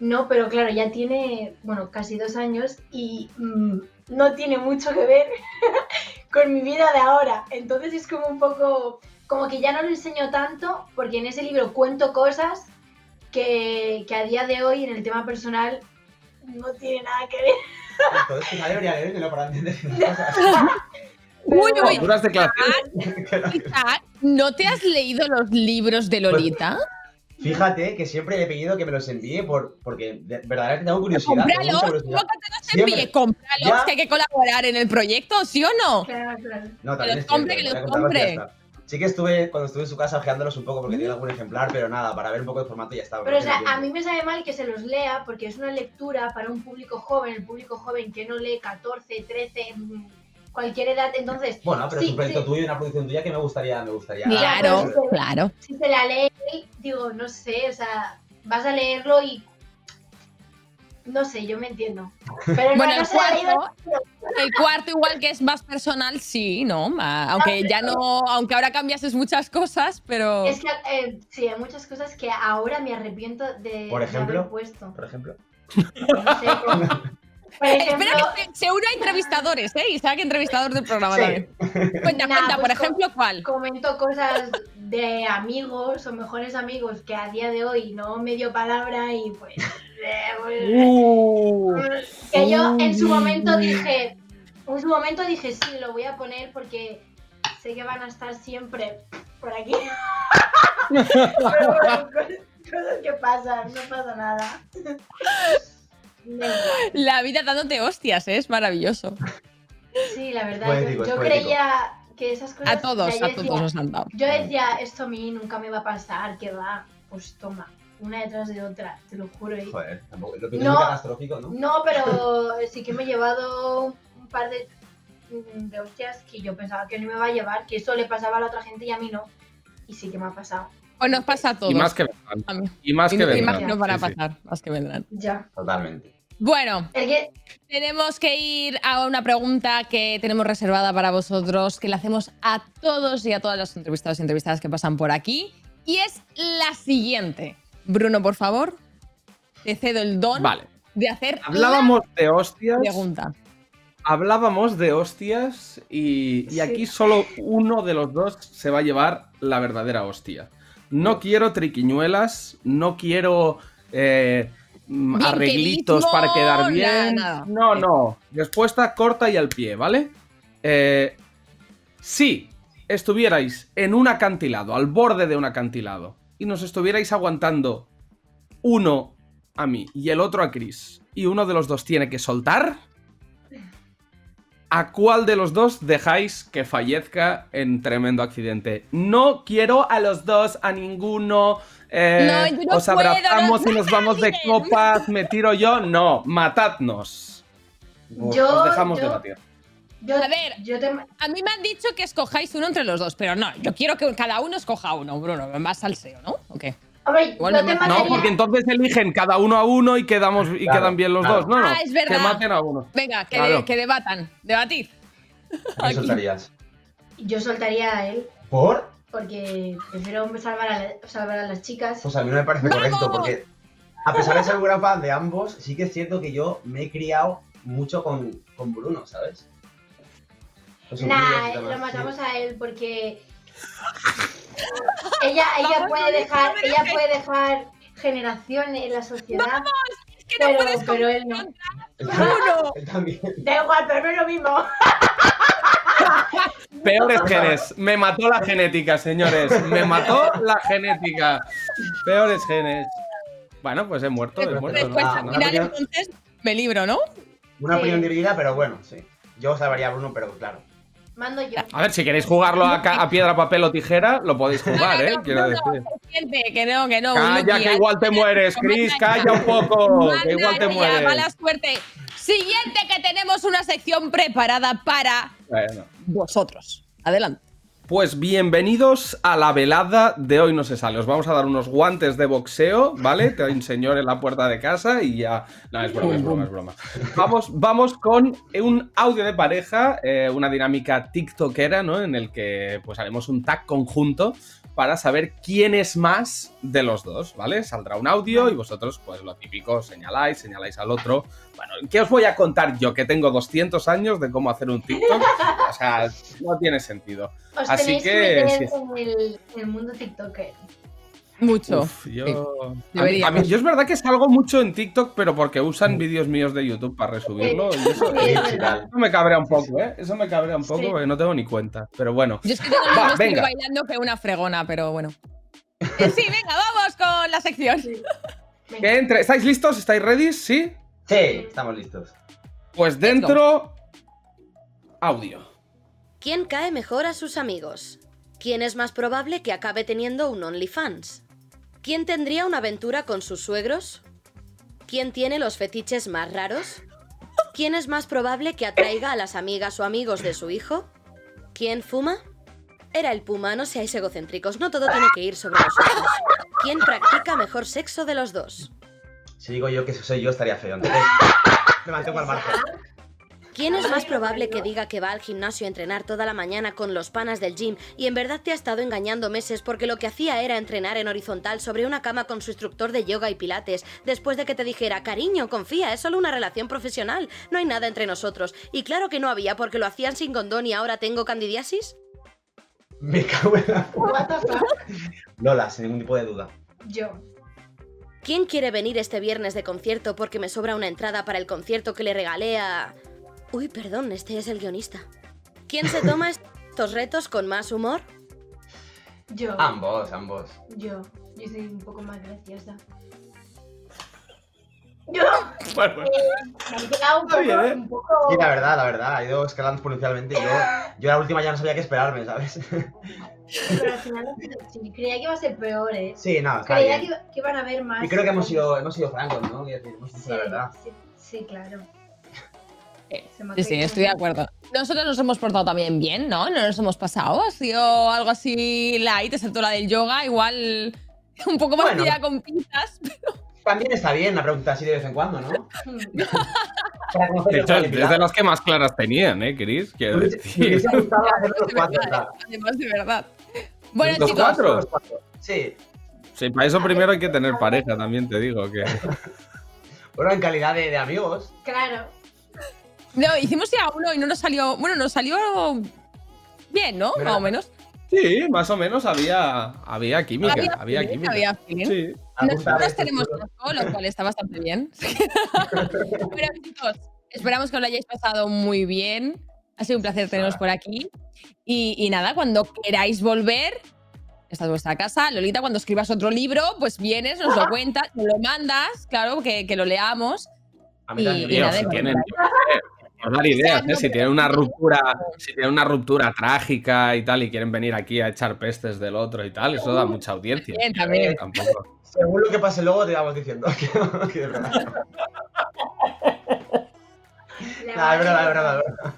no, pero claro, ya tiene, bueno, casi dos años y mm, no tiene mucho que ver con mi vida de ahora. Entonces es como un poco, como que ya no lo enseño tanto, porque en ese libro cuento cosas que, que a día de hoy en el tema personal no tiene nada que ver. Entonces debería leérmelo para entender cosas. Uy, ¿No te has leído los libros de Lolita? Fíjate que siempre le he pedido que me los envíe por, porque de- verdaderamente tengo curiosidad. tengo Cómpralos, mucha ¿cómo que curiosidad. te los Siempre. envíe? Cómpralos, Ya. que hay que colaborar en el proyecto, ¿sí o no? Claro, claro. No, Que también los compre, que los compre. Sí que estuve, cuando estuve en su casa, ojeándolos un poco porque tiene algún ejemplar, pero nada, para ver un poco de formato ya está. porque Pero o sea, a mí me sabe mal que se los lea porque es una lectura para un público joven, el público joven que no lee 14, 13, mm, cualquier edad. Entonces, Bueno, pero sí, es un proyecto sí, tuyo y una producción tuya que me gustaría, me gustaría. Claro, claro. si se la lee, digo, no sé, o sea, vas a leerlo y. No sé, yo me entiendo. Pero no, Bueno, no el cuarto, el cuarto igual que es más personal, sí, ¿no? Ah, Aunque ya no, aunque ahora cambiases muchas cosas, pero... Es que eh, sí, hay muchas cosas que ahora me arrepiento de, Por de ejemplo. haber puesto. Por ejemplo. No sé, por ejemplo, Espera que se, se una a entrevistadores, ¿eh? Isaac, entrevistador del programa Sí. también. Cuenta, Nah, cuenta, por pues ejemplo, ¿cuál? comento cosas de amigos o mejores amigos que a día de hoy no me dio palabra y pues, eh, Uh, que yo en su momento dije en su momento dije sí lo voy a poner porque sé que van a estar siempre por aquí pero bueno, cosas, que pasan no pasa nada. La vida dándote hostias, ¿eh? es maravilloso. sí la verdad Poético, yo, creía que esas cosas A todos, a todos nos han dado. Yo decía, esto a mí nunca me va a pasar, que va, pues toma, una detrás de otra, te lo juro. y- Joder, tampoco. Lo que No. es catastrófico, ¿no? No, pero sí que me he llevado un par de, mm, de hostias que yo pensaba que no me iba a llevar, que eso le pasaba a la otra gente y a mí no. Y sí que me ha pasado. Pues nos pasa a todos. y más que vendrán. A mí. Y más Y que no- y vendrán. más que nos van a Sí, sí. pasar, más que vendrán. Ya. Totalmente. Bueno, tenemos que ir a una pregunta que tenemos reservada para vosotros, que le hacemos a todos y a todas los entrevistados y entrevistadas que pasan por aquí. Y es la siguiente. Bruno, por favor, te cedo el don Vale. de hacer Hablábamos de hostias. pregunta. Hablábamos de hostias y, y Sí. aquí solo uno de los dos se va a llevar la verdadera hostia. No quiero triquiñuelas, no quiero eh, mm, arreglitos para quedar bien. nada. No, no. Respuesta corta y al pie, ¿vale? Eh, si estuvierais en un acantilado, al borde de un acantilado, y nos estuvierais aguantando uno a mí y el otro a Chris, y uno de los dos tiene que soltar, ¿a cuál de los dos dejáis que fallezca en tremendo accidente? No quiero a los dos, a ninguno. Eh, No, yo no os puedo, abrazamos no y nos vamos de copas, me tiro yo. No, matadnos. Os- Yo- os dejamos yo- debatir. yo, A ver. yo te, A mí me han dicho que escojáis uno entre los dos, pero no, yo quiero que cada uno escoja uno, Bruno, más salseo, ¿no? ¿O qué? hombre, Igual me. No, mataría- porque entonces eligen cada uno a uno y quedamos y Claro, quedan bien los claro. dos. No, no. Ah, es verdad. Que maten a uno. Venga, que, Claro. que debatan, debatir. ¿Qué soltarías? yo soltaría a él ¿Por? Porque prefiero salvar a, la- salvar a las chicas. Pues a mí no me parece correcto, porque a pesar de ser un gran fan de ambos, sí que es cierto que yo me he criado mucho con, con Bruno, ¿sabes? Los Nah, sombrillos y lo demás, matamos sí. a él porque ella, ella Vamos, puede no me dejar, dejes. ella puede dejar generación en la sociedad. Es que no Pero- puedes pero él no. Él Bruno. Él también. Da igual, pero no es lo mismo. Peores genes. Me mató la genética, señores. Me mató la genética. Peores genes. Bueno, pues he muerto, he muerto. ¿no? Respuesta una final, opinión. entonces, me libro, ¿no? Una Sí. opinión dividida, pero bueno, sí. Yo salvaría a Bruno, pero claro. Mando yo. A ver, si queréis jugarlo a, piedra, papel o tijera, lo podéis jugar, ¿eh? Quiero No, decir. Que no, que no. Calla, que igual te mueres, Chris, calla un poco, que igual te Manda ya, Mala mueres. suerte. Siguiente que tenemos una sección preparada para Bueno. Vosotros. Adelante. Pues bienvenidos a la velada de hoy no se sale. Os vamos a dar unos guantes de boxeo, ¿vale? Te enseñó en la puerta de casa y ya. No, es broma, es broma, es broma. Vamos, vamos con un audio de pareja, eh, una dinámica tiktokera, ¿no? En el que pues haremos un tag conjunto para saber quién es más de los dos, ¿vale? Saldrá un audio y vosotros, pues lo típico, señaláis, señaláis al otro. Bueno, ¿qué os voy a contar yo? Que tengo 200 años de cómo hacer un TikTok. O sea, no tiene sentido. Os Así tenéis que, que... meter sí. en, el, en el mundo TikToker. Mucho. Uf, yo... Sí. a mí- a mí- yo es verdad que salgo mucho en TikTok, pero porque usan vídeos míos de YouTube para resubirlo. Y eso, Sí, es verdad. eso me cabrea un poco, ¿eh? Eso me cabrea un poco Sí. porque no tengo ni cuenta. Pero bueno. Yo es que tengo Va, venga. bailando que una fregona, pero bueno. Eh, Sí, venga, vamos con la sección. Que entre... ¿Estáis listos? ¿Estáis ready? ¿Sí? Sí, estamos listos. Pues dentro... Audio. ¿Quién cae mejor a sus amigos? ¿Quién es más probable que acabe teniendo un OnlyFans? ¿Quién tendría una aventura con sus suegros? ¿Quién tiene los fetiches más raros? ¿Quién es más probable que atraiga a las amigas o amigos de su hijo? ¿Quién fuma? Era el puma, no seáis egocéntricos, no todo tiene que ir sobre vosotros. ¿Quién practica mejor sexo de los dos? Si digo yo que soy yo, estaría feo. Me mantengo al margen. ¿Quién es más probable que diga que va al gimnasio a entrenar toda la mañana con los panas del gym y en verdad te ha estado engañando meses porque lo que hacía era entrenar en horizontal sobre una cama con su instructor de yoga y pilates después de que te dijera, cariño, confía, es solo una relación profesional, no hay nada entre nosotros? Y claro que no había porque lo hacían sin condón y ahora tengo candidiasis. Me cago en la... What the fuck? Lola, sin ningún tipo de duda. Yo. ¿Quién quiere venir este viernes de concierto porque me sobra una entrada para el concierto que le regalé a... Uy, perdón, este es el guionista. ¿Quién se toma estos retos con más humor? Yo. Ambos, ambos. Yo. Yo soy un poco más graciosa. Yo. Bueno, Eh, me he quedado un poco, bien, ¿eh? un poco- Sí, la verdad, la verdad. Ha ido escalando exponencialmente y yo, yo la última ya no sabía qué esperarme, ¿sabes? Pero al final sí, creía que iba a ser peor, ¿eh? Sí, no, está Creía que, bien. que iban a haber más. Y creo que hemos sido, hemos sido francos, ¿no? Hemos dicho Sí, la verdad. sí, sí, claro. Ha Sí, sí, estoy de acuerdo. Nosotros nos hemos portado también bien, ¿no? No nos hemos pasado. Ha sido algo así light, excepto la del yoga. Igual un poco más Bueno. con pinzas. También está bien la pregunta así de vez en cuando, ¿no? De hecho, es de las que más claras tenían, ¿eh? Quiero decir. hubiese gustado hacer los cuatro. Además, de verdad. Bueno, ¿Los chicos, cuatro? Los cuatro. Sí. Sí, para eso primero hay que tener pareja, también te digo que. Bueno, en calidad de, de amigos. Claro. No, hicimos ya uno y no nos salió. Bueno, nos salió bien, ¿no? Más o menos. Sí, más o menos había, había química. Había, feeling, química. había feeling. Sí. Nosotros tenemos ocho, lo cual está bastante bien. chicos, esperamos que os lo hayáis pasado muy bien. Ha sido un placer teneros por aquí. Y, y nada, cuando queráis volver, esta es vuestra casa. Lolita, cuando escribas otro libro, pues vienes, nos lo cuentas, nos lo mandas, claro, que, que lo leamos. A mí Y- nada, si tienen, por dar ideas, ¿eh? Si tienen una ruptura, si tienen una ruptura trágica y tal, y quieren venir aquí a echar pestes del otro y tal, eso da mucha audiencia. Bien, también. Tampoco. Según lo que pase luego, te vamos diciendo que, es verdad. Nah, es verdad, es verdad, es verdad.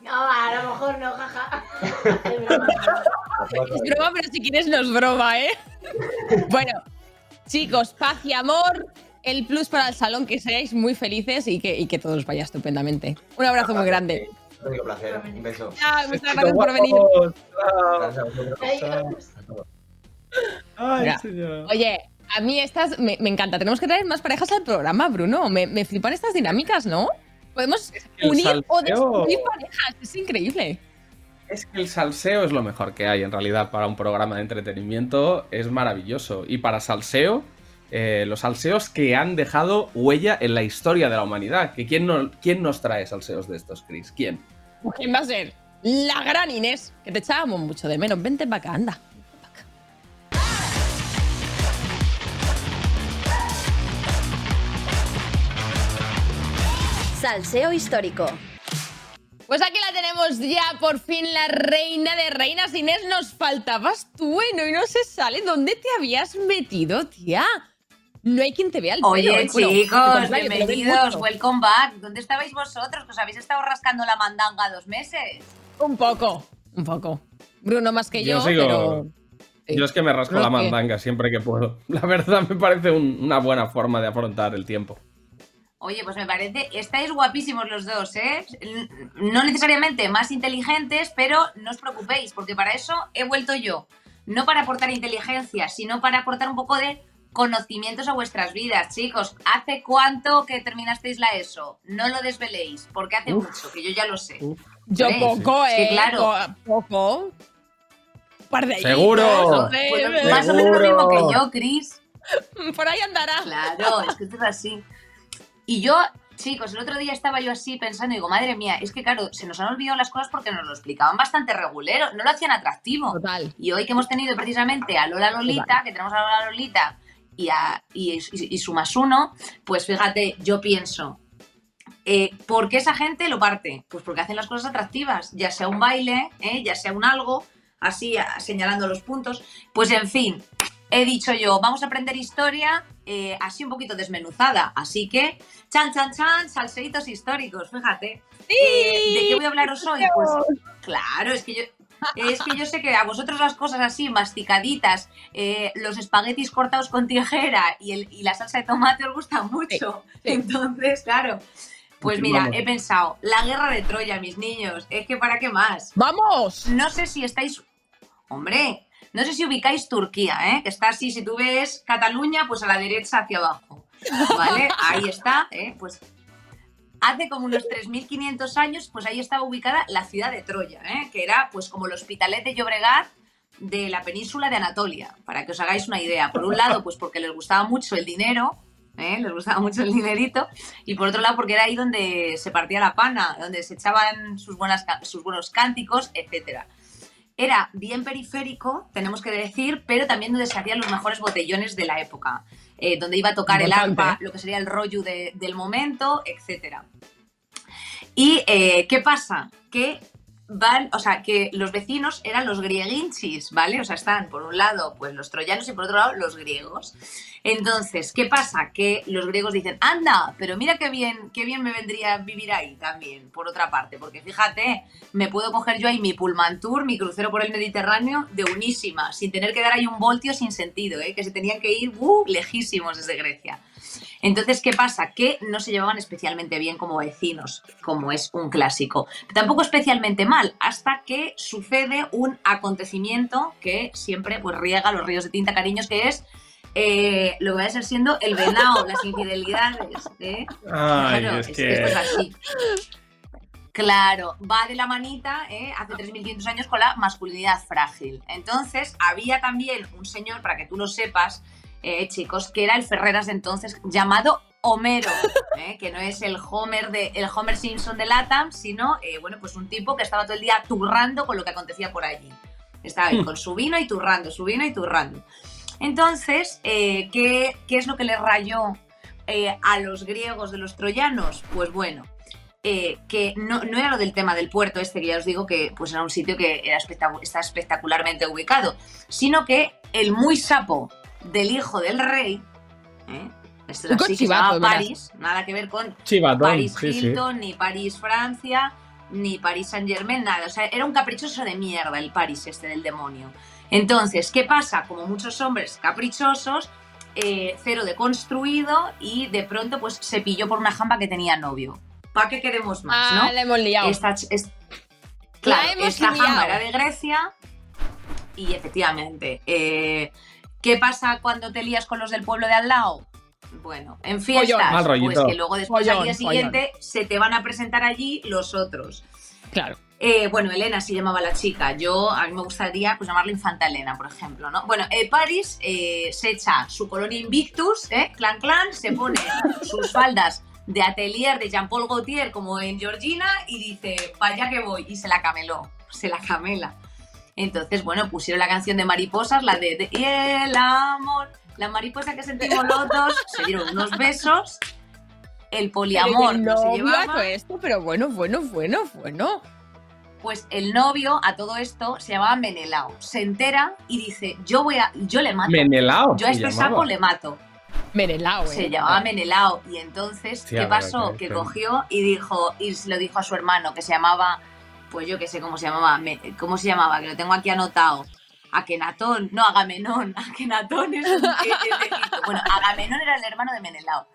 No, a lo mejor no, jaja. Es broma. Es broma, pero si quieres no es broma, ¿eh? bueno, chicos, paz y amor. El plus para el salón, que seáis muy felices y que, y que todo os vaya estupendamente. Un abrazo muy grande. Un placer. Un beso. Chao, muchas gracias por venir. Gracias. Ay, señor. Oye, a mí estas me, me encanta. Tenemos que traer más parejas al programa, Bruno. Me, me flipan estas dinámicas, ¿no? Podemos el unir o destruir parejas. Es increíble. Es que el salseo es lo mejor que hay en realidad para un programa de entretenimiento. Es maravilloso. Y para salseo, eh, los salseos que han dejado huella en la historia de la humanidad. Que ¿quién, no- ¿Quién nos trae salseos de estos, Chris? ¿Quién? ¿Quién va a ser? La gran Inés, que te echábamos mucho de menos. Vente para acá, anda. Salseo histórico. Pues aquí la tenemos ya, por fin, la reina de reinas. Inés, nos faltabas tú, bueno, y no se sale. ¿Dónde te habías metido, tía? No hay quien te vea el pelo. Oye, ¿eh? Bueno, al chicos, bienvenidos, welcome back. ¿Dónde estabais vosotros? Que os habéis estado rascando la mandanga dos meses. Un poco, un poco. Bruno más que yo, Yo sigo. pero... Yo es que me rasco Creo la que- mandanga siempre que puedo. La verdad me parece un- una buena forma de afrontar el tiempo. Oye, pues me parece, estáis guapísimos los dos, ¿eh? No necesariamente más inteligentes, pero no os preocupéis, porque para eso he vuelto yo. No para aportar inteligencia, sino para aportar un poco de conocimientos a vuestras vidas, chicos. ¿Hace cuánto que terminasteis la ESO? No lo desveléis, porque hace Uf. mucho, que yo ya lo sé. Yo poco, ¿eh? claro. Po- Poco. Un par de ¡Seguro! más o menos lo mismo que yo, Chris. Por ahí andará. Claro, es que esto es así. Y yo, chicos, el otro día estaba yo así pensando y digo, madre mía, es que claro, se nos han olvidado las cosas porque nos lo explicaban bastante regulero, no lo hacían atractivo. Total. Y hoy que hemos tenido precisamente a Lola Lolita, que tenemos a Lola Lolita y, a, y, y- y su más uno, pues fíjate, yo pienso, eh, ¿por qué esa gente lo parte? Pues porque hacen las cosas atractivas, ya sea un baile, ¿eh? ya sea un algo, así a- señalando los puntos. Pues en fin, he dicho yo, vamos a aprender historia eh, así un poquito desmenuzada. Así que, chan, chan, chan, salseitos históricos, fíjate. Eh, ¿De qué voy a hablaros hoy? Pues claro, es que yo... Es que yo sé que a vosotros las cosas así, masticaditas, eh, los espaguetis cortados con tijera y, el- y la salsa de tomate os gustan mucho. Entonces, claro. Pues mira, he pensado, la guerra de Troya, mis niños, es que para qué más. ¡Vamos! No sé si estáis. Hombre, no sé si ubicáis Turquía, ¿eh? Que está así, si tú ves Cataluña, pues a la derecha hacia abajo. ¿Vale? Ahí está, ¿eh? Pues hace como unos 3.500 años, pues ahí estaba ubicada la ciudad de Troya, ¿eh? Que era pues como el Hospitalet de Llobregat de la península de Anatolia, para que os hagáis una idea. Por un lado, pues porque les gustaba mucho el dinero, ¿eh? les gustaba mucho el dinerito, y por otro lado porque era ahí donde se partía la pana, donde se echaban sus, sus buenos cánticos, etcétera. Era bien periférico, tenemos que decir, pero también donde se hacían los mejores botellones de la época, eh, donde iba a tocar el arpa, ¿eh? lo que sería el rollo de- del momento, etcétera. ¿Y eh, qué pasa? Que van, o sea, que los vecinos eran los grieguinchis, ¿vale? O sea, están por un lado pues los troyanos y por otro lado los griegos. Entonces, ¿qué pasa? Que los griegos dicen, anda, pero mira qué bien, qué bien me vendría vivir ahí también, por otra parte, porque fíjate, me puedo coger yo ahí mi pullman tour, mi crucero por el Mediterráneo de unísima, sin tener que dar ahí un voltio sin sentido, ¿eh? que se tenían que ir uh, lejísimos desde Grecia. Entonces, ¿qué pasa? Que no se llevaban especialmente bien como vecinos, como es un clásico. Tampoco especialmente mal, hasta que sucede un acontecimiento que siempre pues, riega los ríos de tinta cariños, que es eh, lo que va a ser siendo el venado, las infidelidades. ¿eh? Ay, Claro, es es- que- esto es así. Claro, va de la manita ¿eh? hace 3.500 años con la masculinidad frágil. Entonces, había también un señor, para que tú lo sepas, eh, chicos, que era el Ferreras de entonces, llamado Homero, ¿eh? que no es el Homer, de, el Homer Simpson de Latam, sino, eh, bueno, pues un tipo que estaba todo el día turrando con lo que acontecía por allí. Estaba ahí con su vino y turrando, su vino y turrando. Entonces, eh, ¿qué, qué es lo que le rayó a los griegos de los troyanos? Pues bueno, que no, no era lo del tema del puerto este, que ya os digo que pues era un sitio que era está espectacularmente ubicado, sino que el muy sapo del hijo del rey, ¿eh? esto es así, que se llama. París, nada que ver con Chivatón, París sí, sí. Hilton, ni París Francia, ni París Saint Germain, nada. O sea, era un caprichoso de mierda el París este del demonio. Entonces, ¿qué pasa? Como muchos hombres caprichosos, eh, cero de construido y de pronto pues se pilló por una jamba que tenía novio. ¿Para qué queremos más, Ah, no? la hemos liado. Esta, claro, La hemos esta liado. jamba era de Grecia y efectivamente, eh, ¿qué pasa cuando te lías con los del pueblo de al lado? Bueno, en fiestas, pues que luego después al Follón, día siguiente se te van a presentar allí los otros. Claro. Eh, bueno, Elena se llamaba la chica. Yo, a mí me gustaría pues, llamarla Infanta Elena, por ejemplo, ¿no? Bueno, eh, Paris eh, se echa su colonia Invictus, ¿eh? Clan Clan, se pone sus faldas de atelier de Jean-Paul Gaultier como en Georgina y dice, vaya que voy, y se la cameló, se la camela. Entonces, bueno, pusieron la canción de mariposas, la de, de- y el amor, la mariposa que sentimos los dos, se dieron unos besos el poliamor El no se llevaba. esto, pero bueno, bueno, bueno, bueno. Pues el novio a todo esto se llamaba Menelao. Se entera y dice, yo voy a, yo le mato. Menelao Yo a este llamaba. sapo le mato. Menelao, Se eh. llamaba Menelao. Y entonces, ¿qué pasó? Que que- cogió y dijo, y se lo dijo a su hermano, que se llamaba, pues yo qué sé cómo se llamaba, me- ¿cómo se llamaba? Que lo tengo aquí anotado. Akenatón, no, Agamenón. Akenatón es, un-. Bueno, Agamenón era el hermano de Menelao.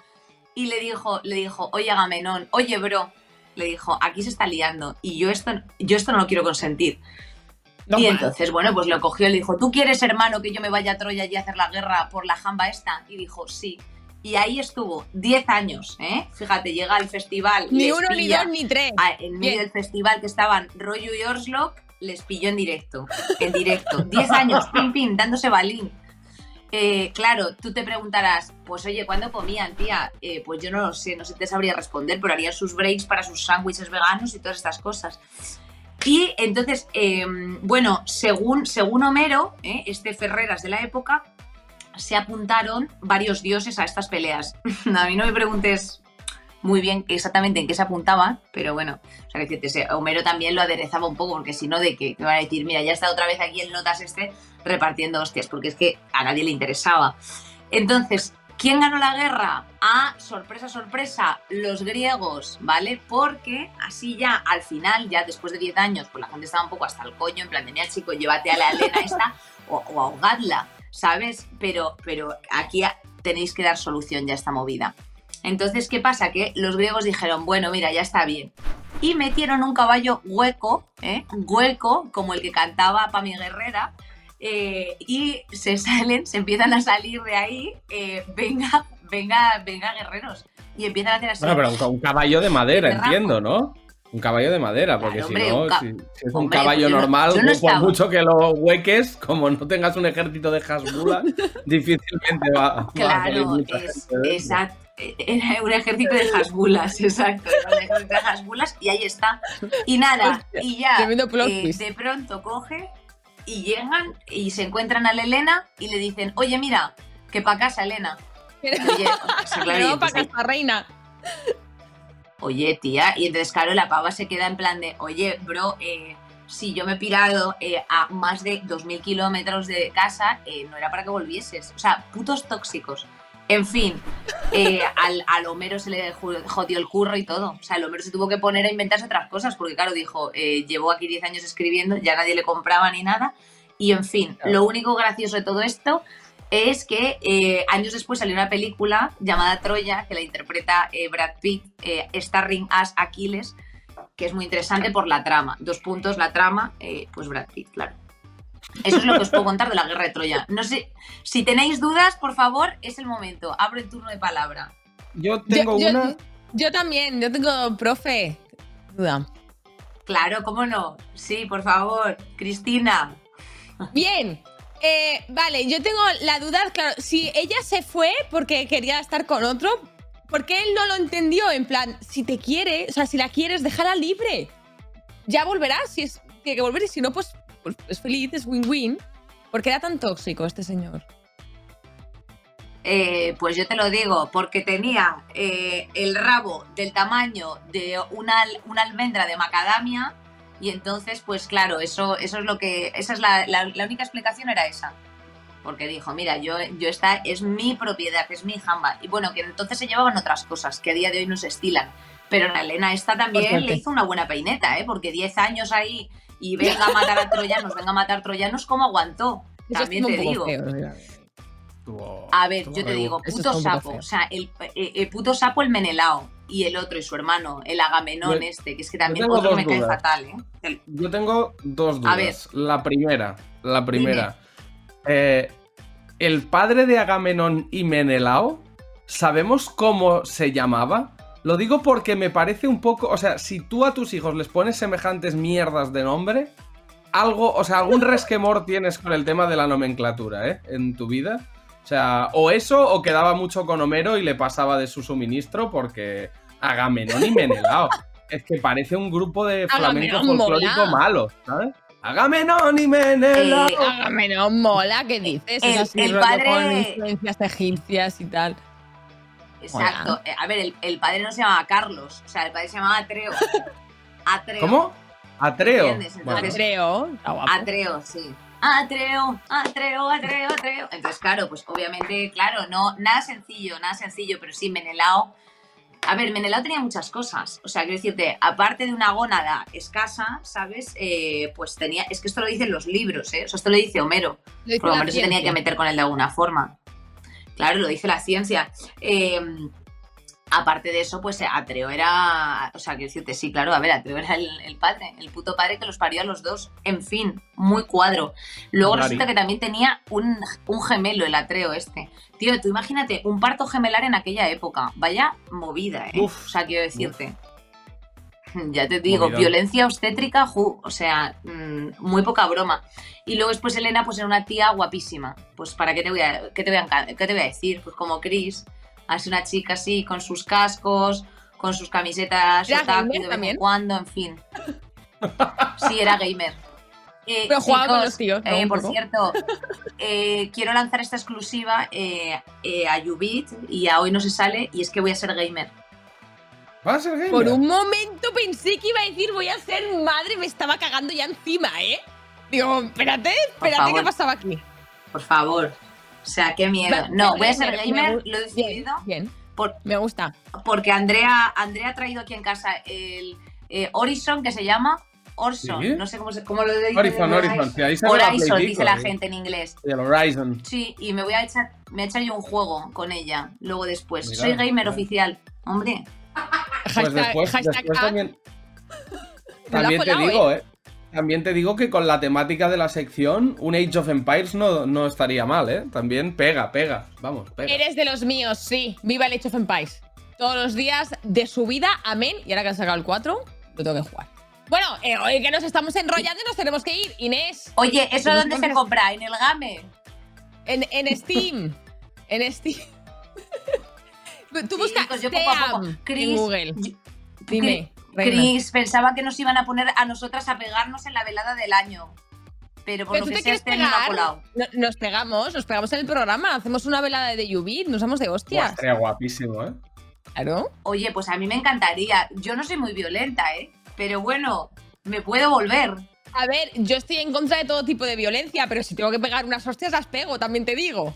Y le dijo, le dijo, oye Agamenón, oye bro, le dijo, aquí se está liando y yo esto, yo esto no lo quiero consentir. No y entonces, bueno, pues lo cogió y le dijo, ¿tú quieres, hermano, que yo me vaya a Troya y a hacer la guerra por la jamba esta? Y dijo, sí. Y ahí estuvo 10 años, ¿eh? Fíjate, llega al festival. Ni uno, ni dos, ni tres. a- en medio Bien. del festival que estaban Rollo y Orslock, les pilló en directo. En directo. 10 años, pim, pim, dándose balín. Eh, claro, tú te preguntarás, pues oye, ¿cuándo comían, tía? Eh, pues yo no lo sé, no sé, te sabría responder, pero harían sus breaks para sus sándwiches veganos y todas estas cosas. Y entonces, eh, bueno, según, según Homero, eh, este Ferreras de la época, se apuntaron varios dioses a estas peleas. a mí no me preguntes muy bien exactamente en qué se apuntaban, pero bueno, o sea, decirte, Homero también lo aderezaba un poco, porque si no, de que me van a decir, mira, ya está otra vez aquí el Notas este repartiendo hostias, porque es que a nadie le interesaba. Entonces, ¿quién ganó la guerra? Ah, sorpresa, sorpresa, los griegos, ¿vale? Porque así ya al final, ya después de 10 años, pues la gente estaba un poco hasta el coño, en plan mira, chico, llévate a la Elena esta o ahogadla, ¿sabes? Pero, pero aquí tenéis que dar solución ya a esta movida. Entonces, ¿qué pasa? Que los griegos dijeron, bueno, mira, ya está bien. Y metieron un caballo hueco, ¿eh? hueco, como el que cantaba Pami Guerrera, eh, y se salen, se empiezan a salir de ahí, eh, venga, venga, venga, guerreros. Y empiezan a hacer así. Bueno, pero un, un caballo de madera, entiendo, ¿no? Un caballo de madera, porque Claro, si no, ca- si, si es un Hombre, caballo pues no- normal, no por estaba. mucho que lo hueques, como no tengas un ejército de Hasbula, difícilmente va, a Claro, mucha es, eso. exacto. Era un ejército de hasbulas, exacto. Era un ejército de hasbulas y ahí está. Y nada, Hostia, y ya tremendo plot eh, de pronto coge y llegan y se encuentran a la Elena y le dicen, oye, mira, que pa' casa, Elena. Oye, sea, claro, no, para casa reina. Oye, tía, y entonces, claro, la pava se queda en plan de, oye, bro, eh, si yo me he pirado eh, a más de 2.000 kilómetros de casa, eh, no era para que volvieses. O sea, putos tóxicos. En fin, eh, al, al Homero se le jodió el curro y todo. O sea, el Homero se tuvo que poner a inventarse otras cosas, porque claro, dijo, eh, llevo aquí 10 años escribiendo, ya nadie le compraba ni nada. Y en fin, lo único gracioso de todo esto es que eh, años después salió una película llamada Troya, que la interpreta eh, Brad Pitt, eh, starring as Aquiles, que es muy interesante por la trama. Dos puntos, la trama, eh, pues Brad Pitt, claro. Eso es lo que os puedo contar de la guerra de Troya. No sé, si tenéis dudas, por favor, es el momento. Abro el turno de palabra. Yo tengo yo, yo- una. yo también, yo tengo, profe. Duda. Claro, ¿cómo no? Sí, por favor, Cristina. Bien. Eh, vale, yo tengo la duda, claro, si ella se fue porque quería estar con otro, ¿por qué él no lo entendió? En plan, si te quiere, o sea, si la quieres, déjala libre. Ya volverás, si es tiene que volver, y si no, pues, pues es feliz, es win-win. ¿Por qué era tan tóxico este señor? Eh, pues yo te lo digo, porque tenía eh, el rabo del tamaño de una, una almendra de macadamia y entonces, pues claro, eso, eso es lo que, esa es la, la- la única explicación era esa. Porque dijo, mira, yo, yo esta es mi propiedad, es mi jamba. Y bueno, que entonces se llevaban otras cosas que a día de hoy no se estilan. Pero la Elena esta también le hizo una buena peineta, ¿eh? Porque 10 años ahí y venga a matar a troyanos, venga a matar troyanos, ¿cómo aguantó? Eso También te digo. feo, A ver, yo te digo, puto sapo. O sea, el, eh, eh, puto sapo el Menelao. Y el otro, y su hermano, el Agamenón Yo- este, que es que también otro me cae dudas. fatal, ¿eh? El- Yo tengo dos A dudas. ver. La primera, la primera. Eh, el padre de Agamenón y Menelao, ¿sabemos cómo se llamaba? Lo digo porque me parece un poco, o sea, si tú a tus hijos les pones semejantes mierdas de nombre, algo, o sea, algún resquemor tienes con el tema de la nomenclatura, ¿eh? En tu vida. O sea, o eso, o quedaba mucho con Homero y le pasaba de su suministro porque Agamenón y Menelao. Es que parece un grupo de flamenco Agamenón folclórico mola. malo, ¿sabes? Agamenón y Menelao. Eh, Hágame, no mola, ¿qué dices? El- es el padre- con influencias egipcias y tal. Exacto. Eh, A ver, el, el padre no se llamaba Carlos, o sea, el padre se llamaba Atreo. Atreo. ¿Cómo? Atreo. ¿Entiendes? Bueno, Entonces- Atreo. Atreo, sí. Atreo, Atreo, Atreo, Atreo. Entonces, claro, pues obviamente, claro, no, nada sencillo, nada sencillo, pero sí, Menelao. A ver, Menelao tenía muchas cosas. O sea, quiero decirte, aparte de una gónada escasa, ¿sabes? Eh, pues tenía. Es que esto lo dicen los libros, ¿eh? O sea, esto lo dice Homero. Lo menos se tenía que meter con él de alguna forma. Claro, lo dice la ciencia. Eh, aparte de eso, pues Atreo era. O sea, quiero decirte, sí, claro, a ver, Atreo era el, el padre, el puto padre que los parió a los dos. En fin, muy cuadro. Luego resulta que también tenía un, un gemelo, el Atreo este. Tío, tú imagínate, un parto gemelar en aquella época. Vaya movida, ¿eh? Uf. o sea, quiero decirte. Ya te digo, Movidón. violencia obstétrica, ju, o sea, mm, muy poca broma. Y luego después Elena, pues era una tía guapísima. Pues para qué te voy a, qué te voy a, qué te voy a decir, pues como Chris, así una chica así, con sus cascos, con sus camisetas, ¿Era otaku gamer de vez en también? cuando, en fin. Sí, era gamer. Eh, Pero jugaba con chicos, los tíos, ¿no? eh, por cierto, eh, quiero lanzar esta exclusiva eh, eh, a Ubit y a hoy no se sale y es que voy a ser gamer. ¿Vas a ser gamer? Por un momento pensé que iba a decir voy a ser madre, me estaba cagando ya encima, ¿eh? Digo, espérate, espérate, ¿qué pasaba aquí? Por favor. O sea, qué miedo. Va- No, voy a ser gamer, me gamer, gu- lo he decidido. Bien, Por, me gusta. porque Andrea, Andrea ha traído aquí en casa el eh, Horizon, que se llama Orson. ¿Sí? No sé cómo, se, cómo lo dice. Horizon, Horizon. Sí, ahí se ve la Horizon, Play dice la gente en inglés. El Horizon. Sí, y me voy a echar, me voy a echar yo un juego con ella, luego después. Mira, Soy gamer mira. oficial. Hombre, Pues Hashtag- después, también, también te colado, digo, ¿eh? También te digo que con la temática de la sección, un Age of Empires no, no estaría mal, ¿eh? También pega, pega. Vamos, pega. Eres de los míos, sí. Viva el Age of Empires. Todos los días de su vida, amén. Y ahora que han sacado el 4, lo tengo que jugar. Bueno, eh, hoy que nos estamos enrollando y nos tenemos que ir. Inés. oye, ¿eso ¿Tú dónde se compra? ¿En el Game? En, en Steam. en Steam. Tú buscas pues yo poco a poco. Steam en Chris, Google. yo- Dime. Chris, pensaba que nos iban a poner a nosotras a pegarnos en la velada del año. Pero por ¿Pero lo que sea, este año no ha colado. No- nos pegamos, nos pegamos en el programa. Hacemos una velada de Ubit, nos damos de hostias. estaría guapísimo, ¿eh? Claro. Oye, pues a mí me encantaría. Yo no soy muy violenta, ¿eh? Pero bueno, me puedo volver. A ver, yo estoy en contra de todo tipo de violencia, pero si tengo que pegar unas hostias, las pego, también te digo.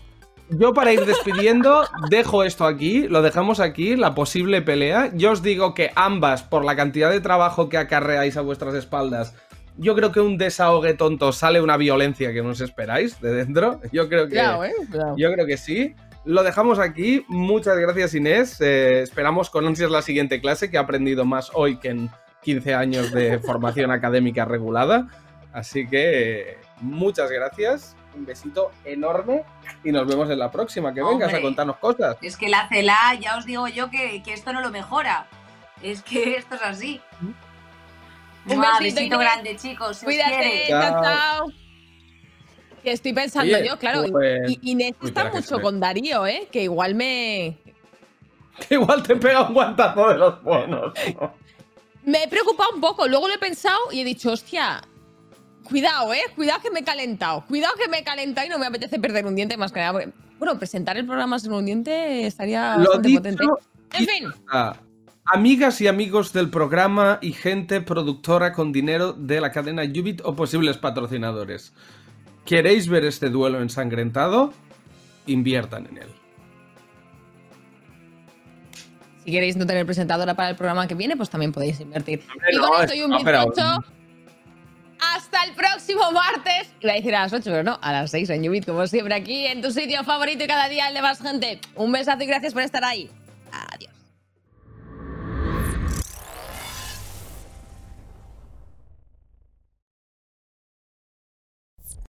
Yo para ir despidiendo, dejo esto aquí, lo dejamos aquí, la posible pelea. Yo os digo que ambas, por la cantidad de trabajo que acarreáis a vuestras espaldas, yo creo que un desahogue tonto sale una violencia que no os esperáis de dentro. Yo creo que, eh. Yo creo que sí. Lo dejamos aquí. Muchas gracias, Inés. Eh, esperamos con ansias la siguiente clase, que he aprendido más hoy que en 15 años de formación académica regulada. Así que eh, muchas gracias. Un besito enorme y nos vemos en la próxima. Que vengas a contarnos cosas. Es que la CELA, ya os digo yo que, que esto no lo mejora. Es que esto es así. Un Mua, besito, grande, chicos. Cuídate, chao, Chao. Que estoy pensando Oye, yo, claro. pues- y Inés está mucho con Darío, ¿eh? Que igual me. Que igual te pega un guantazo de los buenos. Me he preocupado un poco. Luego lo he pensado y he dicho, hostia. Cuidado, ¿eh? Cuidado que me he calentado. Cuidado que me he calentado y no me apetece perder un diente más que nada. porque- Bueno, presentar el programa sin un diente estaría Lo bastante dicho, potente. En fin. Ah, amigas y amigos del programa y gente productora con dinero de la cadena Ubit o posibles patrocinadores. ¿Queréis ver este duelo ensangrentado? Inviertan en él. Si queréis no tener presentadora para el programa que viene, pues también podéis invertir. y no, con esto y un no, bizcocho. Hasta el próximo martes. Iba a decir a las 8, pero no, a las 6 en Ubit, como siempre, aquí en tu sitio favorito y cada día el de más gente. Un besazo y gracias por estar ahí.